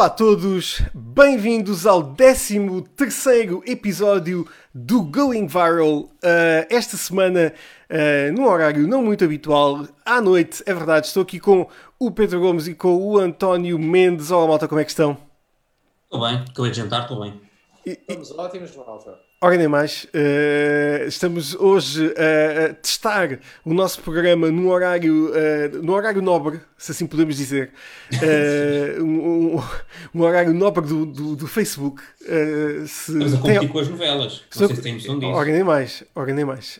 Olá a todos, bem-vindos ao 13 episódio do Going Viral. Uh, esta semana, uh, num horário não muito habitual, à noite, é verdade, estou aqui com o Pedro Gomes e com o António Mendes. Olá, malta, como é que estão? Estou bem, acabei de jantar, estou bem. Estamos ótimos, malta. Ora, nem mais, uh, estamos hoje a testar o nosso programa num horário, uh, no horário nobre, se assim podemos dizer, uh, um, um, um, horário nobre do, do, do Facebook. se Estamos a competir tem... com as novelas, não sei se tem noção disso. Ora, nem mais, ora, nem mais.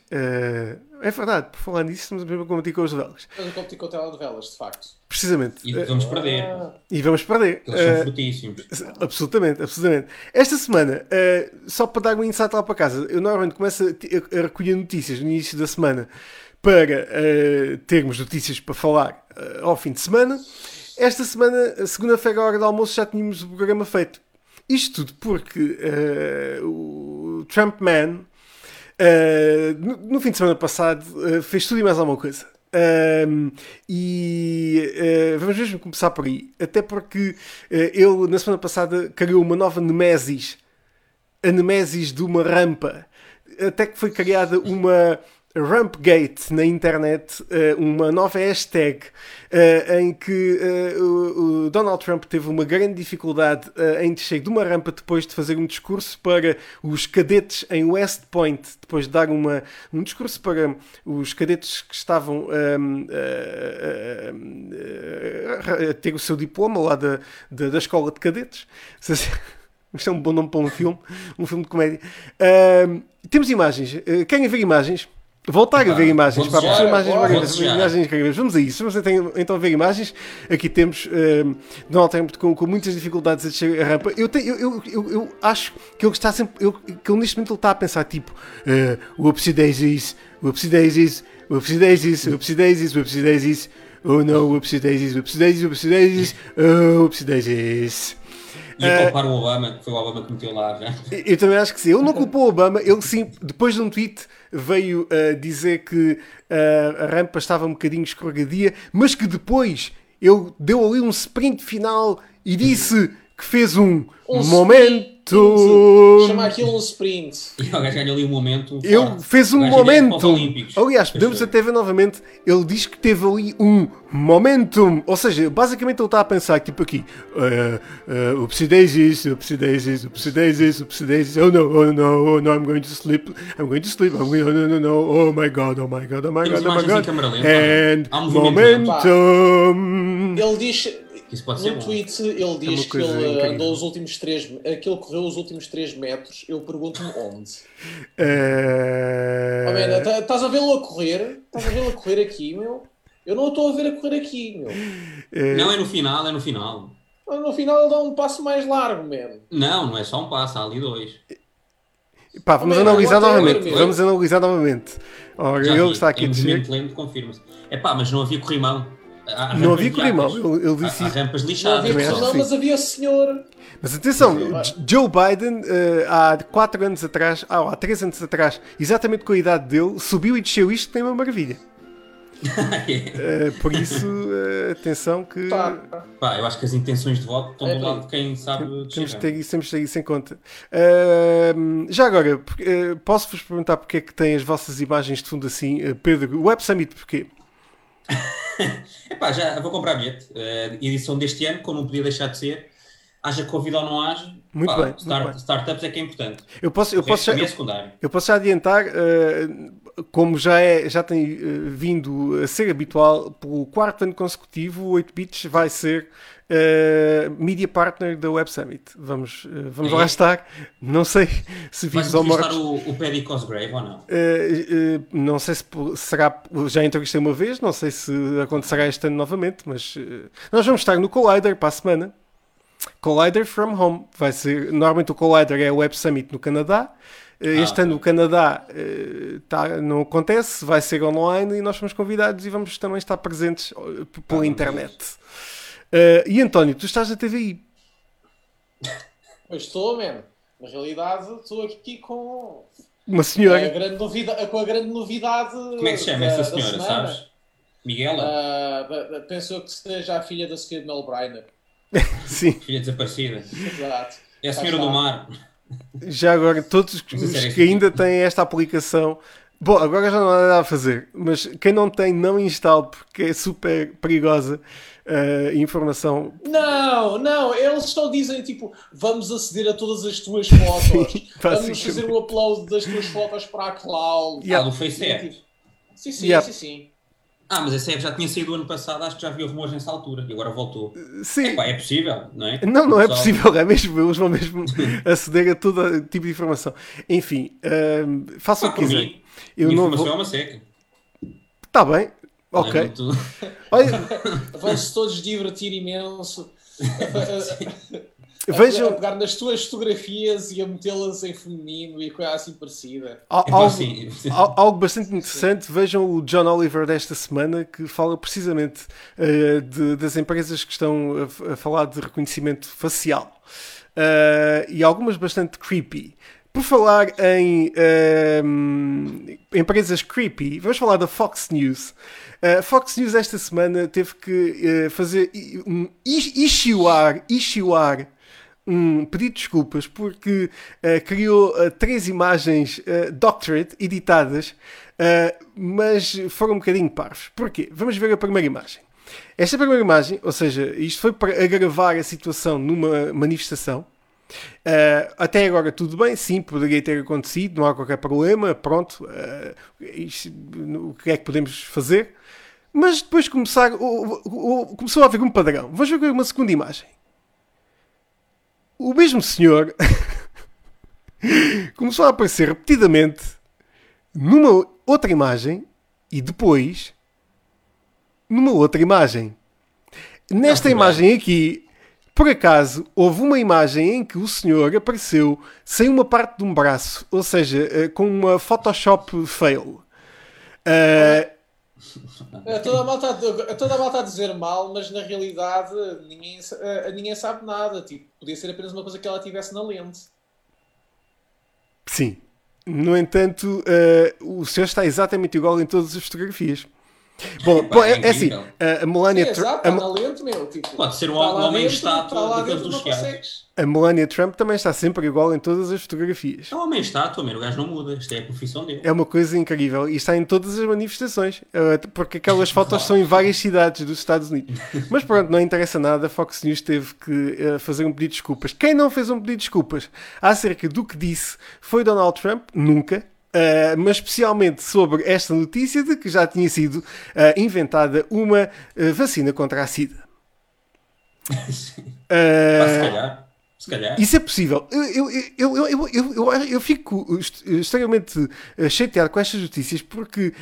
É verdade, por falar nisso, estamos a competir com as novelas. Estamos a competir com telenovelas, de facto. Precisamente. E vamos perder. E vamos perder. Eles são uh, fortíssimos. Absolutamente, absolutamente. Esta semana, uh, só para dar um insight lá para casa, eu normalmente começo a, a recolher notícias no início da semana para uh, termos notícias para falar ao fim de semana. Esta semana, segunda-feira, à hora do almoço, já tínhamos o programa feito. Isto tudo porque o Trump Man Uh, no, no, fim de semana passado uh, fez tudo e mais alguma coisa. Uh, e uh, vamos mesmo começar por aí. Até porque ele, na semana passada, criou uma nova Nemesis. A Nemesis de uma rampa. Até que foi criada uma Rampgate na internet, eh, uma nova hashtag eh, em que eh, o Donald Trump teve uma grande dificuldade em descer de uma rampa depois de fazer um discurso para os cadetes em West Point, depois de dar uma, um discurso para os cadetes que estavam um, a, ter o seu diploma lá da, da, da escola de cadetes. Isto é um bom nome para um filme, um filme de comédia. Uh, temos imagens. Querem ver imagens? Voltar a ver imagens, para desejar, imagens, imagens incríveis. Vamos a isso. Vamos então, então ver imagens. Aqui temos uh, Donald Trump com, com muitas dificuldades a descer a rampa. Eu, te, eu, eu, eu, eu, acho que ele está sempre. Eu, que ele, neste momento ele está a pensar tipo: uh, whoopsie daisies, whoopsie daisies, whoopsie daisies, whoopsie daisies, whoopsie daisies. Oh no, whoopsie daisies, whoopsie daisies, whoopsie daisies, oh, whoopsie daisies. E a culpar o Obama, que foi o Obama que meteu lá já. Eu também acho que sim. Ele não culpou o Obama, ele sim, depois de um tweet veio uh, dizer que uh, a rampa estava um bocadinho escorregadia, mas que depois ele deu ali um sprint final e disse que fez um, um momento. Chama aquilo um sprint. E o gajo ganhou ali um momento. Ele fez um momento. Aliás, podemos até ver novamente. Ele diz que teve ali um momentum. Ou seja, basicamente ele está a pensar, tipo aqui: uh, uh, Upsi daisies, upsi daisies, upsi daisies, upsi daisies. Oh no, oh no, oh no, I'm going to sleep. I'm going to sleep. I'm going, oh no, no, no. Oh my god, oh my god, oh my god, oh my god. And momentum. Ele diz isso pode ser no tweet ele diz é que ele andou os últimos 3 que ele correu os últimos 3 metros. Eu pergunto-me onde. Uh... Oh, estás a vê-lo a correr? Estás a vê-lo a correr aqui, meu? Eu não estou a ver a correr aqui, meu. Uh... Não, é no final, é no final. No final ele dá um passo mais largo, mesmo. Não, não é só um passo, há ali dois. Pá, vamos oh, analisar novamente. Vamos analisar novamente. Ora, ele está aqui a dizer. lento, confirma-se. É pá, mas não havia corrimão não havia corrimão, ele, ele disse há, há rampas lixadas. Não havia corrimão, mas havia senhor. Mas atenção, Joe Biden, uh, há 4 anos atrás, ah, há 3 anos atrás, exatamente com a idade dele, subiu e desceu isto, tem uma maravilha. uh, por isso, uh, atenção que. Pá. Pá, eu acho que as intenções de voto estão é, do lado de quem sabe. Temos de ter, isso, temos de ter isso em conta. Uh, já agora, posso-vos perguntar porque é que tem as vossas imagens de fundo assim, Pedro? O Web Summit, porquê? Epá, já vou comprar bilhete. Uh, edição deste ano, como não podia deixar de ser. Haja Covid ou não haja, muito pá, bem, start, muito bem. startups é que é importante. Eu posso, eu posso, já, é eu, eu posso já adiantar, uh, como já, é, já tem uh, vindo a ser habitual, pelo quarto ano consecutivo, o 8bits vai ser Uh, media partner da Web Summit. Vamos, uh, vamos é. lá estar. Não sei se vimos ou mortos. o, o Paddy Cosgrave ou não? Uh, não sei se será. Já entrevistei uma vez, não sei se acontecerá este ano novamente, mas nós vamos estar no Collider para a semana. Collider from Home. Vai ser, normalmente o Collider é a Web Summit no Canadá. Este ah, ano o Canadá tá, não acontece, vai ser online e nós fomos convidados e vamos também estar presentes pela internet. Uh, e António, tu estás na TVI? Eu estou, mesmo. Na realidade, estou aqui com uma senhora. A grande novidade, com a grande novidade. Como é que se chama essa senhora, sabes? Miguela? Uh, pensou que seja a filha da Sofia de Mel Briner. Sim. Filha desaparecida. Exato. É a senhora do mar. Já agora, todos os que ainda têm esta aplicação. Bom, agora já não há nada a fazer, mas quem não tem, não instale porque é super perigosa uh, informação. Não, não, eles só dizem tipo: vamos aceder a todas as tuas fotos, sim, vamos fazer o upload das tuas fotos para a cloud. Yeah. Ah, do FaceApp. Sim, sim, yeah. sim, sim. Ah, mas essa app já tinha saído ano passado, acho que já havia rumores nessa altura e agora voltou. Sim. Epá, é possível, não é? Não, não é possível, é mesmo, eles vão mesmo aceder a todo tipo de informação. Enfim, uh, façam ah, o que quiserem. Eu não informação vou... é uma seca. Está bem, ok. É Olha... Vão-se todos divertir imenso. Vejam... a pegar nas tuas fotografias e a metê-las em feminino e coisa assim parecida. Algo, assim. algo bastante interessante, Sim. vejam o John Oliver desta semana que fala precisamente uh, de, das empresas que estão a, a falar de reconhecimento facial. Uh, e algumas bastante creepy. Por falar em uh, empresas creepy, vamos falar da Fox News. A Fox News esta semana teve que fazer um issuar, issuar um pedido de desculpas porque uh, criou uh, três imagens uh, doctorate editadas, mas foram um bocadinho parvos. Porquê? Vamos ver a primeira imagem. Esta primeira imagem, ou seja, isto foi para agravar a situação numa manifestação. Uh, até agora tudo bem, sim, poderia ter acontecido, não há qualquer problema, pronto, uh, isto, o que é que podemos fazer? Mas depois começar, começou a haver um padrão. Vamos ver uma segunda imagem o mesmo senhor começou a aparecer repetidamente numa outra imagem e depois numa outra imagem. Nesta imagem aqui, por acaso, houve uma imagem em que o senhor apareceu sem uma parte de um braço, ou seja, eh, com uma Photoshop fail. Uh, é, toda, a malta, é toda a malta a dizer mal, mas na realidade ninguém, eh, ninguém sabe nada. Tipo, podia ser apenas uma coisa que ela tivesse na lente. Sim. No entanto, uh, o senhor está exatamente igual em todas as fotografias. Bom, bom é, é, assim, a Melania Trump. Exato, a, lento, meu, tipo, pode ser um homem estátua daqueles dos teatros. A Melania Trump também está sempre igual em todas as fotografias. É um homem estátua, o gajo não muda. Isto é a profissão dele. É uma coisa incrível e está em todas as manifestações, eh, porque aquelas fotos são em várias cidades dos Estados Unidos. Mas pronto, não interessa nada. A Fox News teve que eh, fazer um pedido de desculpas. Quem não fez um pedido de desculpas acerca do que disse foi Donald Trump, nunca. Uh, mas especialmente sobre esta notícia de que já tinha sido uh, inventada uma uh, vacina contra a SIDA. se calhar. Se calhar. Isso é possível. Eu, eu, eu, eu, eu, eu, fico extremamente chateado com estas notícias porque,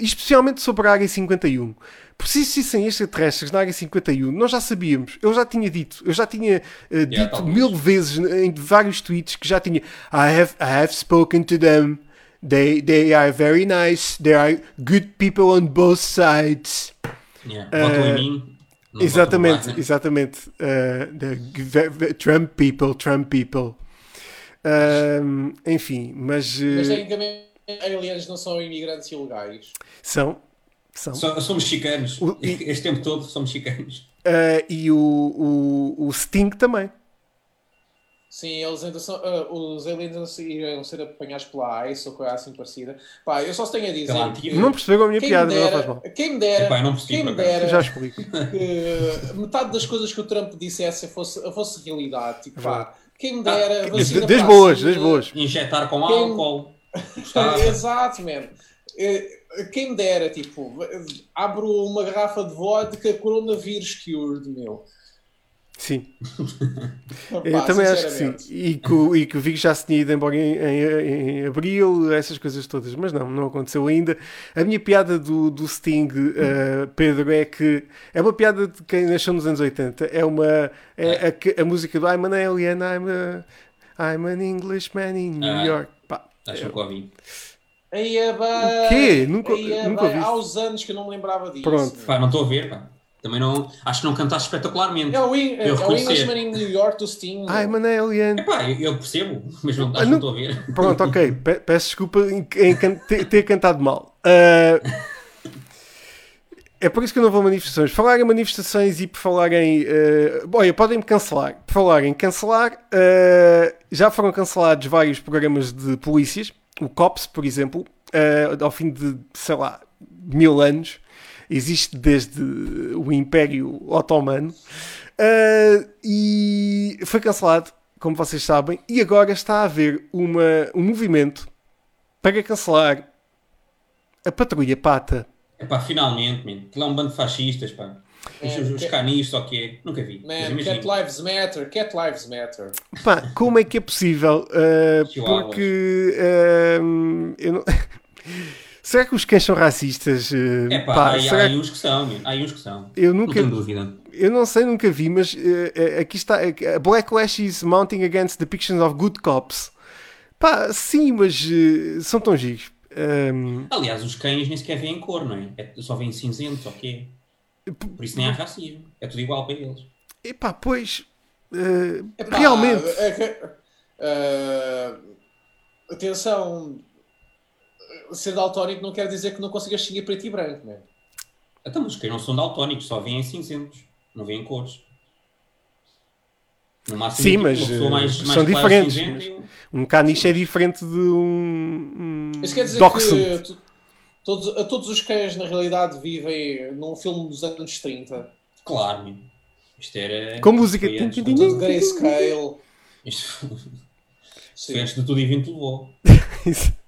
especialmente sobre a Área 51, por se existissem extraterrestres na área 51, nós já sabíamos, eu já tinha dito, eu já tinha uh, dito mil vezes em vários tweets que já tinha I have, I have spoken to them, they, they are very nice, they are good people on both sides. Yeah. Uh, em mim. Exatamente, exatamente. Uh, the Trump people, Trump people. Uh, enfim, mas. Uh, mas aliens não são imigrantes ilegais. São, são. So, somos mexicanos. O, e, este tempo todo somos mexicanos. Uh, e o, o, o Sting também. Sim, eles ainda são, uh, os aliens iriam ser apanhados pela ICE ou coisa assim parecida. Pá, eu só tenho a dizer. Que, não percebeu a minha piada, dera, não faz mal. Quem me dera, Epá, não quem me dera já explico. que metade das coisas que o Trump dissesse fosse, fosse realidade. Tipo, pá, quem me dera. Ah, das boas, das boas. Injetar com quem... álcool. Exato, mano. Quem me dera, tipo, abro uma garrafa de vodka coronavírus cured, meu. Sim. eu também acho que sim. E que, o, e que o Vigo já se tinha ido embora em, em, em, abril, essas coisas todas. Mas não, não aconteceu ainda. A minha piada do, do Sting, uh, Pedro, é que é uma piada de quem nasceu nos anos 80. É uma. É a, a música do I'm an alien, I'm, a, I'm an Englishman in New ah, York. Pá, acho que ouvi. Aí é bem. O quê? Nunca, é nunca ouvi. Há uns anos que eu não me lembrava disso. Pronto. Pá, não estou a ver, pá. Também não. Acho que não cantaste espetacularmente. É o, in, é o Englishman in New York do Sting. Ai, mano, é alien. Epá, eu, eu percebo, mas não, acho não estou a ver. Pronto, ok. Peço desculpa em, em ter, ter cantado mal. Uh, É por isso que eu não vou manifestações. Falar em manifestações e por falar em. Uh, olha, podem-me cancelar. Por falar em cancelar, uh, já foram cancelados vários programas de polícias. O COPS, por exemplo, uh, ao fim de, sei lá, mil anos, existe desde o Império Otomano. E foi cancelado, como vocês sabem, e agora está a haver uma, um movimento para cancelar a Patrulha Pata. É pá, finalmente, man. Aquilo é um bando de fascistas, pá. Os, os canis, só que é. Nunca vi. Man, Cat Lives Matter, Cat Lives Matter. Pá, como é que é possível? Uh, porque uh, eu não... Será que os cães são racistas? É pá, pá há, será... há uns que são, há uns que são. Eu nunca, não dúvida. Eu não sei, nunca vi, mas uh, aqui está. Uh, Blacklash is mounting against depictions of good cops. Pá, sim, mas uh, são tão giros. Um... Aliás, os cães nem sequer vêm cor, não é? é só vêm cinzentos, ok? Por isso nem há racismo. É tudo igual para eles. Epá, pois. Uh, Epá, realmente. Uh, atenção. Ser daltónico não quer dizer que não consigas seguir preto e branco, não é? Então, mas quem não são daltónicos só vêm cinzentos, não vêm cores. No máximo, Sim, mas mais, mais são diferentes. Um caniche é diferente de um. um Isso quer dizer que todos, todos os cães, na realidade, vivem num filme dos anos 30. Claro, isto era. Com música. Grayscale. Isto foi antes de tudo e vento levou.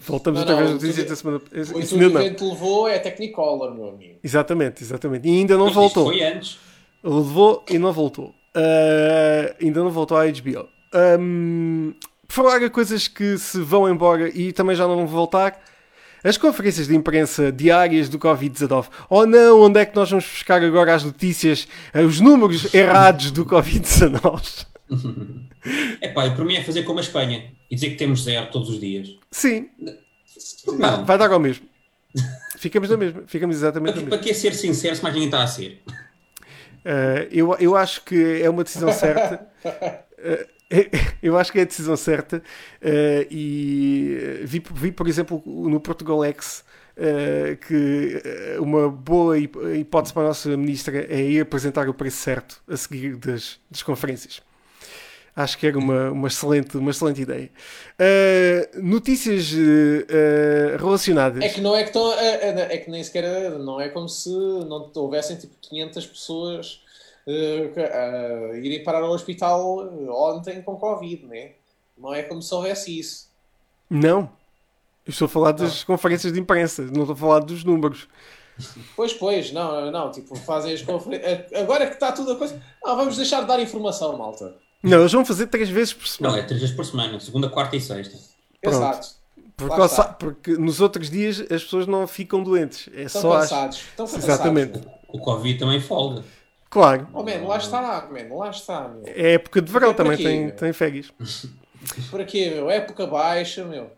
Voltamos outra vez às notícias da semana. O tudo vento levou é Technicolor, meu amigo. Exatamente, exatamente. E ainda não Mas voltou. Foi antes. Levou e não voltou. Uh, ainda não voltou à HBO. Um, por falar em coisas que se vão embora e também já não vão voltar, as conferências de imprensa diárias do Covid-19. Oh não, onde é que nós vamos buscar agora as notícias, os números errados do Covid-19? É pá, para mim é fazer como a Espanha e dizer que temos zero todos os dias. Sim. Não. Vai dar ao mesmo. Ficamos na mesma. Ficamos exatamente para, para que ser sincero se mais ninguém está a ser? Uh, eu, eu acho que é uma decisão certa. Uh, eu acho que é a decisão certa. Uh, e vi, vi, por exemplo, no Portugal X que uma boa hipótese para a nossa ministra é ir apresentar o preço certo a seguir das, das conferências. Acho que era uma, uma, excelente, uma excelente ideia. Uh, notícias uh, relacionadas. É que não é que estão. É, é, que nem sequer. Não é como se não houvessem tipo 500 pessoas uh, irem parar ao hospital ontem com Covid, né? Não é como se houvesse isso. Não. Eu estou a falar das não. conferências de imprensa, não estou a falar dos números. Pois, pois, não, não, tipo, fazem as conferências. Agora que está tudo a coisa. Não, vamos deixar de dar informação, malta. Não, eles vão fazer três vezes por semana. Não, é três vezes por semana, segunda, quarta e sexta. Pronto. Exato. Porque, porque, nos outros dias as pessoas não ficam doentes. É Estão só cansados. As... Estão cansados. Exatamente. O, o Covid também folga. Claro. Oh, man, lá está, man, lá está, meu. É época de verão também, tem, tem férias. Por aqui, meu, época baixa, meu.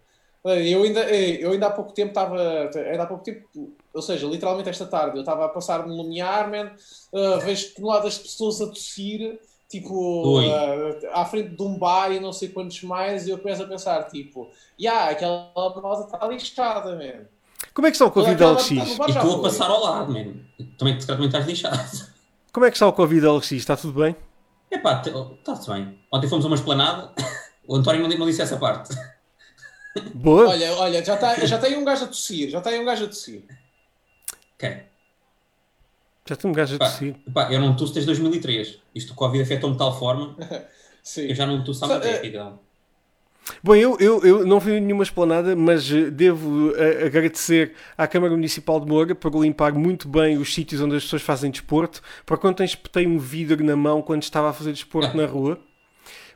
Eu ainda, eu ainda há pouco tempo estava. Ainda há pouco tempo, ou seja, literalmente esta tarde, eu estava a passar no Lumiar, man, uh, vejo toneladas de pessoas a tossir tipo, uh, à frente de um bar e não sei quantos mais, e eu começo a pensar, tipo, yeah, aquela malta está lixada, man. Como é que está o Covid LX? E tu a passar ao lado, man. Também, também estás lixado. Como é que está o Covid LX? Está tudo bem? Epá, está-se bem. Ontem fomos a uma esplanada, o António não, disse essa parte. Boa. Olha, olha, já está já tá aí um gajo a tossir, já está aí um gajo a tossir. Quem? Já tem um gajo a tossir. Pá, eu não tosso desde 2003. Isto o Covid afetou-me de tal forma Sim. eu já não tosso há muito tempo. Então. Bom, eu, eu, eu não vi nenhuma esplanada, mas eh, devo uh, agradecer à Câmara Municipal de Moura por limpar muito bem os sítios onde as pessoas fazem desporto. Por quando espetei um vidro na mão quando estava a fazer desporto na rua.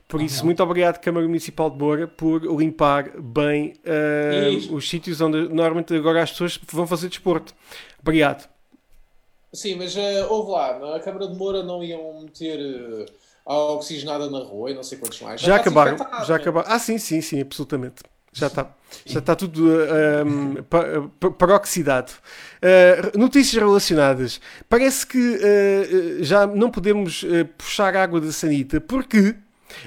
Por isso, muito obrigado, Câmara Municipal de Moura, por limpar bem uh, os sítios onde normalmente agora as pessoas vão fazer desporto. Obrigado. Sim, mas uh, houve lá, na Câmara de Moura não iam meter uh, a oxigenada na rua e não sei quantos mais. Já, já acabaram, já acabaram. Ah, sim, sim, sim, absolutamente. Já está. Já está tudo uh, um, paroxidado. Uh, notícias relacionadas. Parece que uh, já não podemos uh, puxar água da sanita porque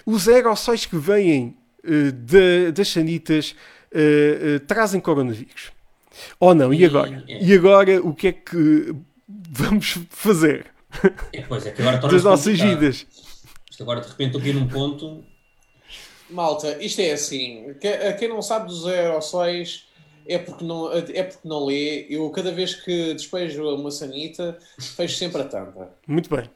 os aerossóis que vêm de, das sanitas trazem coronavírus. Ou não, e E- agora? é. E agora o que é que vamos fazer É, pois é, que agora das nossas vidas? Isto agora de repente eu aqui num ponto. Malta, isto é assim. que- a Quem não sabe dos aerossóis é porque não, é porque não lê. Eu, cada vez que despejo uma sanita, fecho sempre a tampa. Muito bem.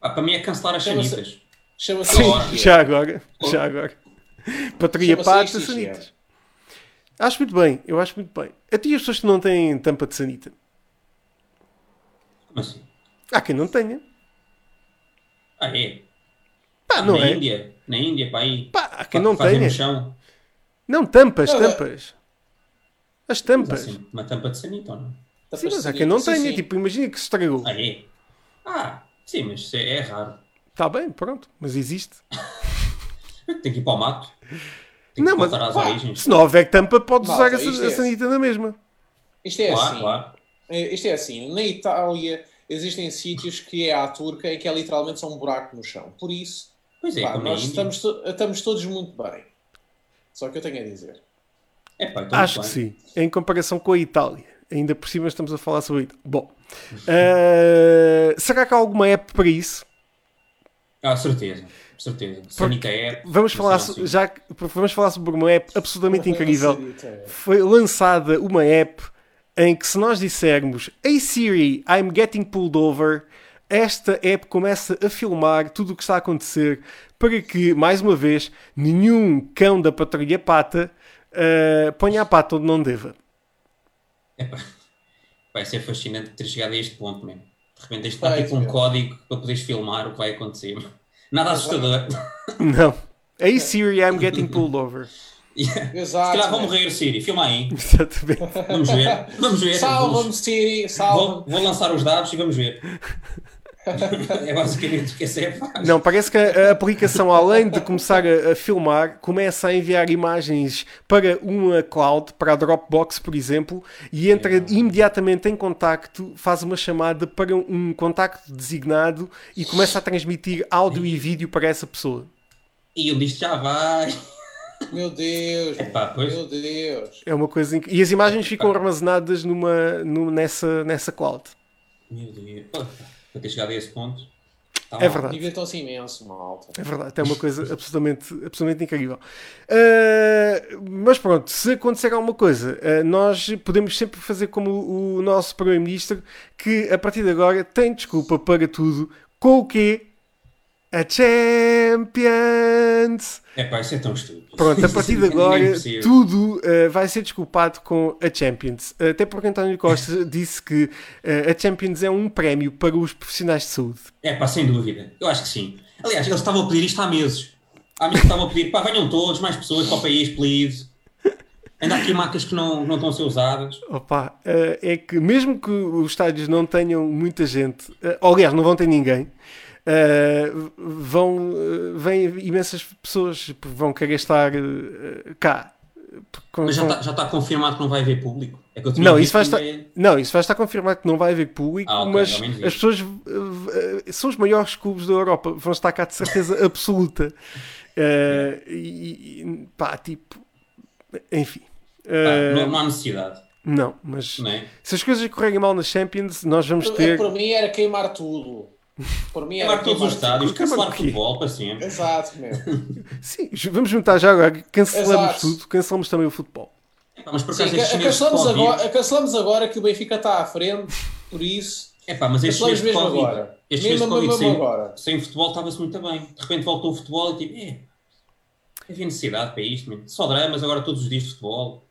Ah, para mim é cancelar as Chama-se- sanitas. Chama-se Sim, já agora. Já agora. Pata, isto, isto, sanitas. Acho muito bem, eu acho muito bem. A ti as pessoas que não têm tampa de sanita. Como assim? Há quem não tenha. Ah, é? Pá, não na é? Índia. Na Índia, para aí. Pá, há quem não tenha. no chão. Não, tampas, Não, é- tampas. As tampas. Assim, uma tampa de sanita ou não? Tampas Sim, mas há quem não Sim, tenha. sim. Tipo, imagina que se estragou. Ah, é? Ah, sim, mas é, é raro. Está bem, pronto. Mas existe. Tem que ir para o mato. Tem que Não, mas- voltar às pá, origens. Se não houver tampa, podes Malta, usar a, isto a é- sanita na mesma. Isto é Claro, assim. claro. É, Isto é assim. Na Itália existem sítios que é à turca e que é literalmente só um buraco no chão. Por isso, Pois é, pá, nós Índia. estamos, to- estamos todos muito bem. Só o que eu tenho a dizer. É, pá, então Acho que sim. Em comparação com a Itália. Ainda por cima estamos a falar sobre a Itália. Bom. eh, será que há alguma app para isso? Ah, certeza. Certeza. Sanita é. Vamos falar, assim. so- já, vamos falar sobre uma app absolutamente incrível. É. Foi lançada uma app em que se nós dissermos Hey Siri, I'm getting pulled over, esta app começa a filmar tudo o que está a acontecer para que, mais uma vez, nenhum cão da patrulha pata eh, ponha a pata onde não deva. Vai ser fascinante ter chegado a este ponto mesmo. De repente tens de estar Vai, tipo um código para poderes filmar o que vai acontecer. Nada assustador. Não. Hey Siri, I'm getting pulled over. Yeah. Se Exato. calhar vou né? morrer, Siri. Filma aí. Exatamente. Vamos ver. Vamos ver. Salva-me, Siri, Vou, salva-me. vou lançar os dados e vamos ver. é basicamente o que essa é faz. Não, parece que a aplicação, além de começar a, a filmar, começa a enviar imagens para uma cloud, para a Dropbox, por exemplo, e entra imediatamente em contacto, faz uma chamada para um contacto designado e começa a transmitir áudio e vídeo para essa pessoa. E onde isto já vai. Meu Deus. Epá, pois. Meu Deus. É uma coisa inc... E as imagens ficam armazenadas numa, numa- nessa, nessa cloud. Meu Deus. Para ter chegado a esse ponto. Tá É mal. verdade. Divirtam-se imenso, malta. É verdade, é uma coisa absolutamente, absolutamente incrível. Uh, mas pronto, se acontecer alguma coisa, uh, nós podemos sempre fazer como o, o nosso Primeiro-Ministro, que a partir de agora tem desculpa para tudo, com o quê? A Champions! É pá, isso é tão estúpido. Pronto, a partir de Ninguém agora tudo uh, vai ser desculpado com a Champions. Até porque António Costa disse que uh, a Champions é um prémio para os profissionais de saúde. É pá, sem dúvida. Eu acho que sim. Aliás, eles estavam a pedir isto há meses. Há meses estavam a pedir, pá, venham todos, mais pessoas para o país, please. Ainda aqui macas que não, não estão a ser usadas. Opa, eh, é que mesmo que os estádios não tenham muita gente, eh, ou, aliás, não vão ter ninguém, eh, vão, eh, vêm imensas pessoas que vão querer estar eh, cá. Com- Mas já está está confirmado que não vai haver público. É que eu tinha Não, isso vai estar, é- não, isso vai estar confirmado que não vai haver público, Ah, ok, mas as pessoas são os maiores clubes da Europa, vão estar cá de certeza absoluta. E, e, pá, tipo, enfim. Eh, não, não há necessidade. não, mas Não é? se as coisas correrem mal na Champions, nós vamos É, ter. Por mim era queimar tudo. Por mim era todos os estádios, cancelar futebol para sempre. Exato, meu. Sim, vamos juntar já agora. Cancelamos Exato. tudo, cancelamos também o futebol. Epá, mas por Sim, acaso ca- estes cancelamos, Covid... agora, cancelamos agora que o Benfica está à frente, por isso. Epá, mas estes de mesmo Covid... agora. Estes Mesmo, Covid mesmo sem, agora. sem futebol estava-se muito bem. De repente voltou o futebol e tipo... É, havia necessidade para isto, mesmo. Só dramas, agora todos os dias de futebol.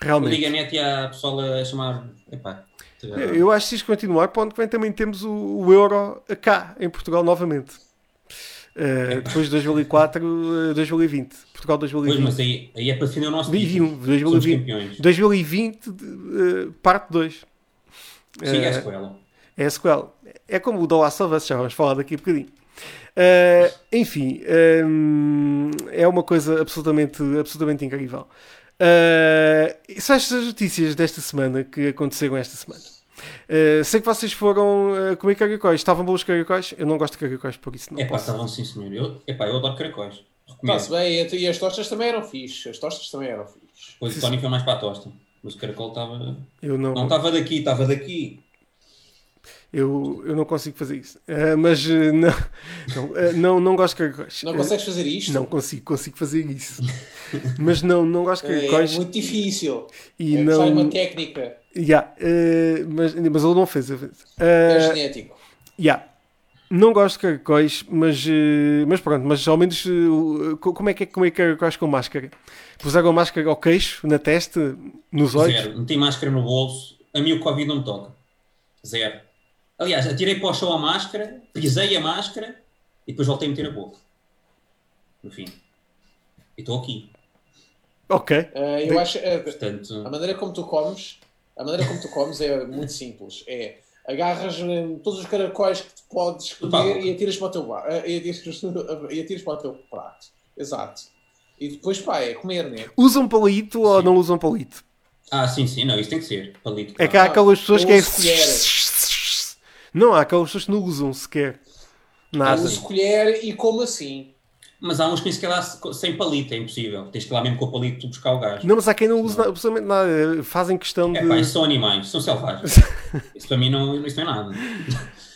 A Liga Realmente. Net e a pessoal a chamar... Epá... Eu acho que se isto continuar, para o ano que vem também temos o, o Euro cá, em Portugal, novamente. Uh, depois de 2004, uh, 2020. Portugal Pois, 2020. mas aí, aí é para defender o nosso 2021, título. Somos 2020. campeões. 2020, uh, parte 2. Sim, é a Uh, sequela. É a sequela. É como o The Last of Us, já vamos falar daqui a bocadinho. Uh, enfim, é uma coisa absolutamente, absolutamente incrível. Uh, são estas as notícias desta semana que aconteceram esta semana. Uh, sei que vocês foram uh, comer caracóis. Estavam bons os caracóis? Eu não gosto de caracóis, por isso não É pá, estavam sim, senhor. Eu, epá, eu adoro caracóis. Está-se bem, e e as tostas também eram fixe. As tostas também eram fixe. Pois o Tony foi mais para a tosta. Mas o caracol estava. Eu não, Não estava daqui, estava daqui. Eu, eu não consigo fazer isso. Ah, mas eh, não, não, ah, não, não gosto de caracóis. Não consegues fazer isto? Não consigo, consigo fazer isso. Mas não, não gosto de É, caracóis. muito difícil. e é, não. Uma técnica. Yeah, mas, mas ele não fez. fez. É genético. yeah. Não gosto de caracóis, mas, mas pronto, mas ao menos co- como é que é comer caracóis com máscara? Puseram máscara ao queixo, na testa, nos olhos? Zero. Meti máscara no bolso. A mim o Covid não me toca. Zero. Aliás, atirei para o chão a máscara, pisei a máscara e depois voltei a meter a boca. No fim. E estou aqui. Ok. Ah, eu acho. ah, Portanto, A maneira como tu comes, a maneira como tu comes é muito simples. É agarras eh, todos os caracóis que tu podes comer e atiras para o teu e atiras, e atiras para o teu prato. Exato. E depois, pá, é comer, né? Usam palito ou Sim. não usam palito? ah, sim, sim, não, isso tem que ser. Palito. É que há Ah, aquelas pessoas eu que é. Não, há aquelas pessoas que não usam sequer. Nada. uso colher e como assim. Mas há uns que nem sequer dá sem palito, é impossível. Tens que ir lá mesmo com o palito buscar o gás. Não, mas há quem não usa na- absolutamente nada. Fazem questão de. É pá, isso são animais, são selvagens. Isso para mim não, isso não é nada.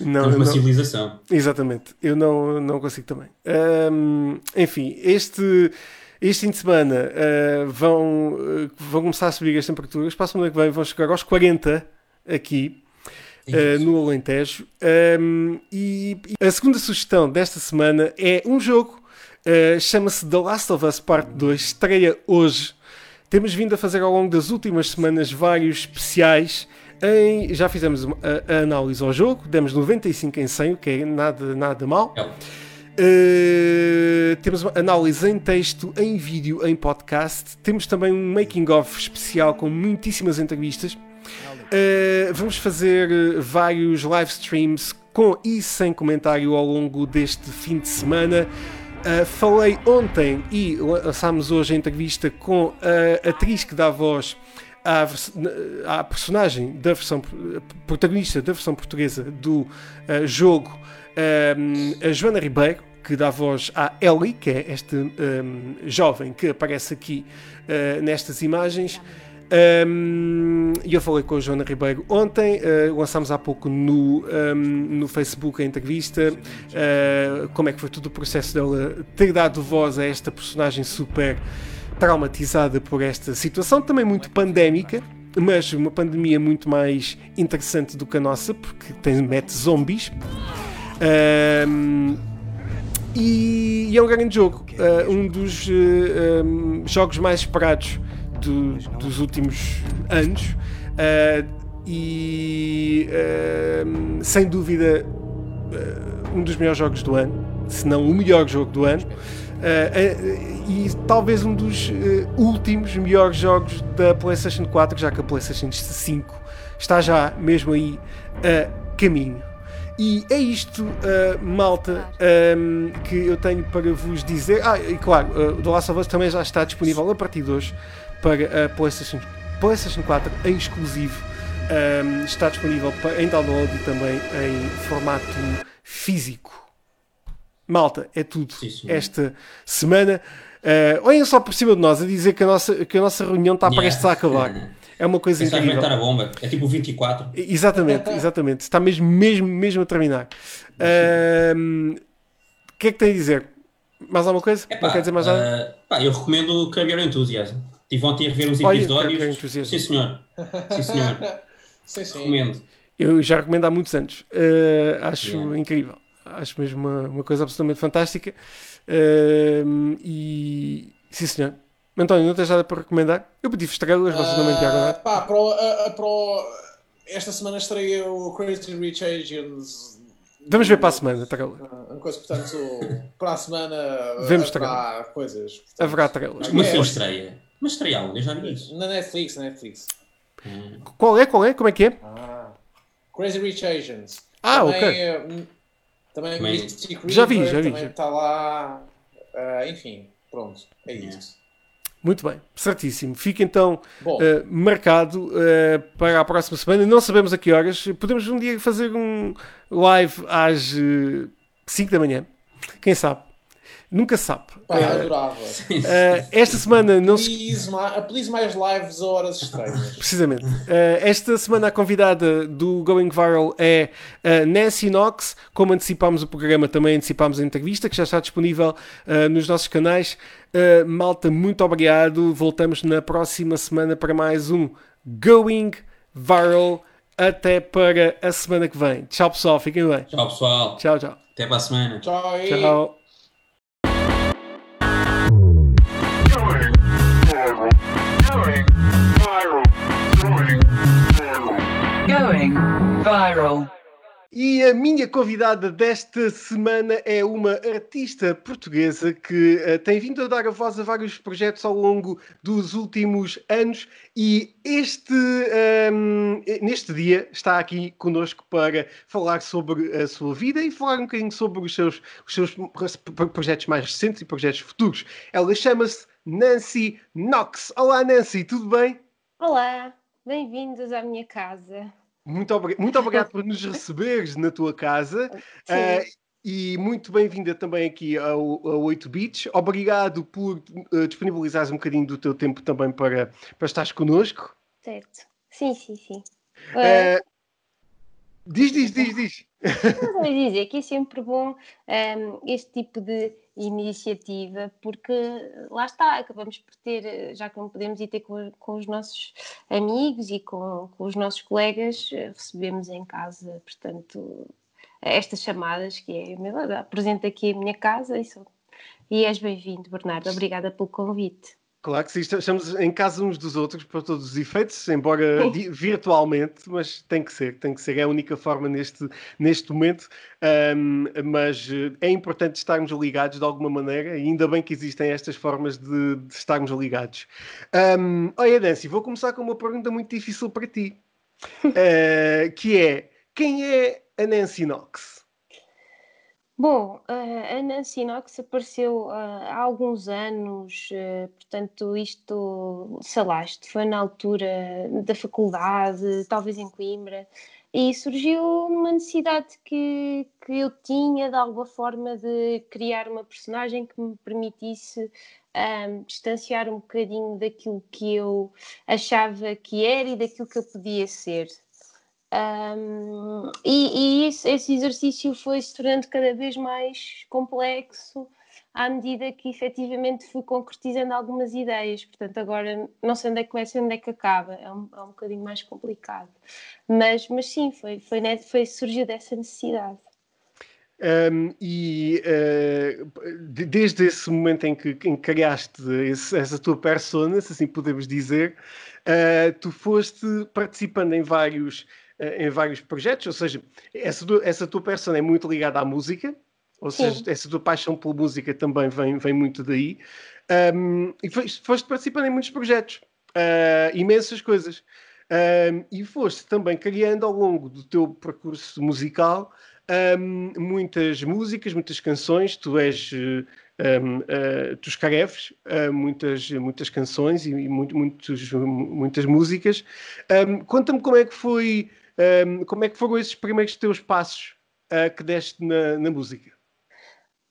Não, Temos uma não. civilização. Exatamente, eu não, não consigo também. Enfim, este, este fim de semana ah, vão, ah, vão começar a subir as temperaturas. Para a semana que vem vão chegar aos 40 aqui ah, no Alentejo. Ahm, e, e a segunda sugestão desta semana é um jogo, ah, chama-se The Last of Us Part 2, estreia hoje. Temos vindo a fazer ao longo das últimas semanas vários especiais. Em- já fizemos a, a análise ao jogo, demos 95 em 100, o que é nada, nada mal. Uh, temos uma análise em texto, em vídeo, em podcast. Temos também um making-of especial com muitíssimas entrevistas. Uh, vamos fazer uh, vários live streams com e sem comentário ao longo deste fim de semana. Uh, falei ontem e lançámos hoje a entrevista com a atriz que dá voz à, à personagem da versão protagonista da versão portuguesa do uh, jogo, um, a Joana Ribeiro, que dá voz à Ellie, que é esta um, jovem que aparece aqui uh, nestas imagens. Um, E eu falei com a Joana Ribeiro ontem, uh, lançámos há pouco no, um, no Facebook a entrevista, uh, como é que foi todo o processo dela ter dado voz a esta personagem super traumatizada por esta situação, também muito pandémica, mas uma pandemia muito mais interessante do que a nossa, porque tem, mete zombies. Um, e, e é um grande jogo, uh, um dos um, jogos mais esperados do- dos últimos anos. Uh, e um, sem dúvida uh, um dos melhores jogos do ano, se não o melhor jogo do ano. Uh, uh, e talvez um dos uh, últimos melhores jogos da PlayStation 4, já que a PlayStation 5 está já mesmo aí a caminho. E é isto, uh, malta, um, que eu tenho para vos dizer. Ah, e claro, uh, The Last of Us também já está disponível a partir de hoje para a PlayStation, PlayStation 4 em exclusivo. Um, está disponível em download e também em formato físico. Malta, é tudo senhor. esta semana. Uh, olhem só por cima de nós a dizer que a nossa, que a nossa reunião está Yeah. prestes a acabar. É uma coisa vai incrível. a bomba. É tipo o 24. Exatamente, exatamente. Está mesmo, mesmo, mesmo a terminar. O que é que tem a dizer? Mais alguma coisa? Epá, Não quer dizer mais nada? ah, pá, eu recomendo o Your Enthusiasm. Estive ontem a rever uns Olha, episódios. Enthusiasm. Sim, senhor. Sim, senhor. sim, sim. Recomendo. Eu já recomendo há muitos anos. Ah, acho Yeah. incrível. Acho mesmo uma, uma coisa absolutamente fantástica. Ahm, e. Sim, senhor. António, não tens nada para recomendar? Eu pedi estrelas, vocês não me enviaram Ah, nada. pá, para o- a- a- para o- esta semana estreia o Crazy Rich Asians. Vamos ver para a semana, estrelas. Ah, Uma coisa, portanto, para a semana Vemos haverá coisas. portanto, Haverá estrelas. Como É. estreia? Mas estreia onde? Eu já vi isso. Na Netflix, na Netflix. Qual é? Qual é? Como é que é? Ah. Crazy Rich Asians. Ah, também, ok. hum, também Também- Mystic River, Já vi, já vi, também está lá. Ah, enfim, pronto. É isso. Muito bem, certíssimo. Fica então Uh, marcado uh, para a próxima semana. Não sabemos a que horas. Podemos um dia fazer um live às 5 da manhã. Quem sabe? Nunca se sabe. Pá, Uh, adorava. uh, esta semana não se Please, ma- please mais lives a horas estranhas. Precisamente. Uh, esta semana a convidada do Going Viral é uh, Nancy Knox. Como antecipámos o programa, também antecipámos a entrevista que já está disponível uh, nos nossos canais. Uh, malta, muito obrigado. Voltamos na próxima semana para mais um Going Viral. Até para a semana que vem. Tchau, pessoal. Fiquem bem. Tchau, pessoal. Tchau, tchau. Até para a semana. Tchau. Tchau. Going viral. E a minha convidada desta semana é uma artista portuguesa que eh, tem vindo a dar a voz a vários projetos ao longo dos últimos anos e este, ehm, neste dia está aqui connosco para falar sobre a sua vida e falar um bocadinho sobre os seus, os seus pro- projetos mais recentes e projetos futuros. Ela chama-se Nancy Knox. Olá Nancy, tudo bem? Olá, bem-vindos à minha casa. Muito, obri- muito obrigado por nos receberes na tua casa. Eh, e muito bem-vinda também aqui ao, ao 8 Bits. Obrigado por eh, disponibilizares um bocadinho do teu tempo também para, para estares connosco. certo. Sim, sim, sim. Eh, diz, diz, diz, diz. Mas vou dizer que é sempre bom ehm, este tipo de iniciativa, porque lá está, acabamos por ter, eh, já que não podemos ir ter com, com os nossos amigos e com, com os nossos colegas, eh, recebemos em casa, portanto, estas chamadas, que é, meu, apresento aqui a minha casa e, sou- e és bem-vindo, Bernardo. Obrigada pelo convite. Claro que sim, estamos em casa uns dos outros para todos os efeitos, embora virtualmente, mas tem que ser, tem que ser, é a única forma neste, neste momento. Ahm, mas eh, é importante estarmos ligados de alguma maneira, e ainda bem que existem estas formas de, de estarmos ligados. Ahm, olha, Nancy, vou começar com uma pergunta muito difícil para ti, Eh, que é quem é a Nancy Knox? Bom, eh, a Nancy Knox apareceu ah, há alguns anos, eh, portanto, isto, sei lá, isto foi na altura da faculdade, talvez em Coimbra, e surgiu uma necessidade que, que eu tinha, de alguma forma, de criar uma personagem que me permitisse ahm, distanciar um bocadinho daquilo que eu achava que era e daquilo que eu podia ser. Um, e e esse, esse exercício foi se tornando cada vez mais complexo à medida que efetivamente fui concretizando algumas ideias. Portanto, agora não sei onde é que começa e onde é que acaba, é um, é um bocadinho mais complicado. Mas, mas sim, foi, foi, ne- foi surgiu dessa necessidade. Um, e uh, de- desde esse momento em que, em que criaste esse- essa tua persona, se assim podemos dizer, uh, tu foste participando em vários, em vários projetos, ou seja, essa, essa tua persona é muito ligada à música, ou Sim. seja, essa tua paixão pela música também vem, vem muito daí, Um, e foste, foste participando em muitos projetos, uh, imensas coisas. Um, e foste também criando ao longo do teu percurso musical um, muitas músicas, muitas canções. Tu és, eh, um, eh, tu escreves eh, muitas, muitas canções e, e muito- muitos, muitas músicas. Um, Conta-me como é que foi, um, como é que foram esses primeiros teus passos eh, que deste na, na música.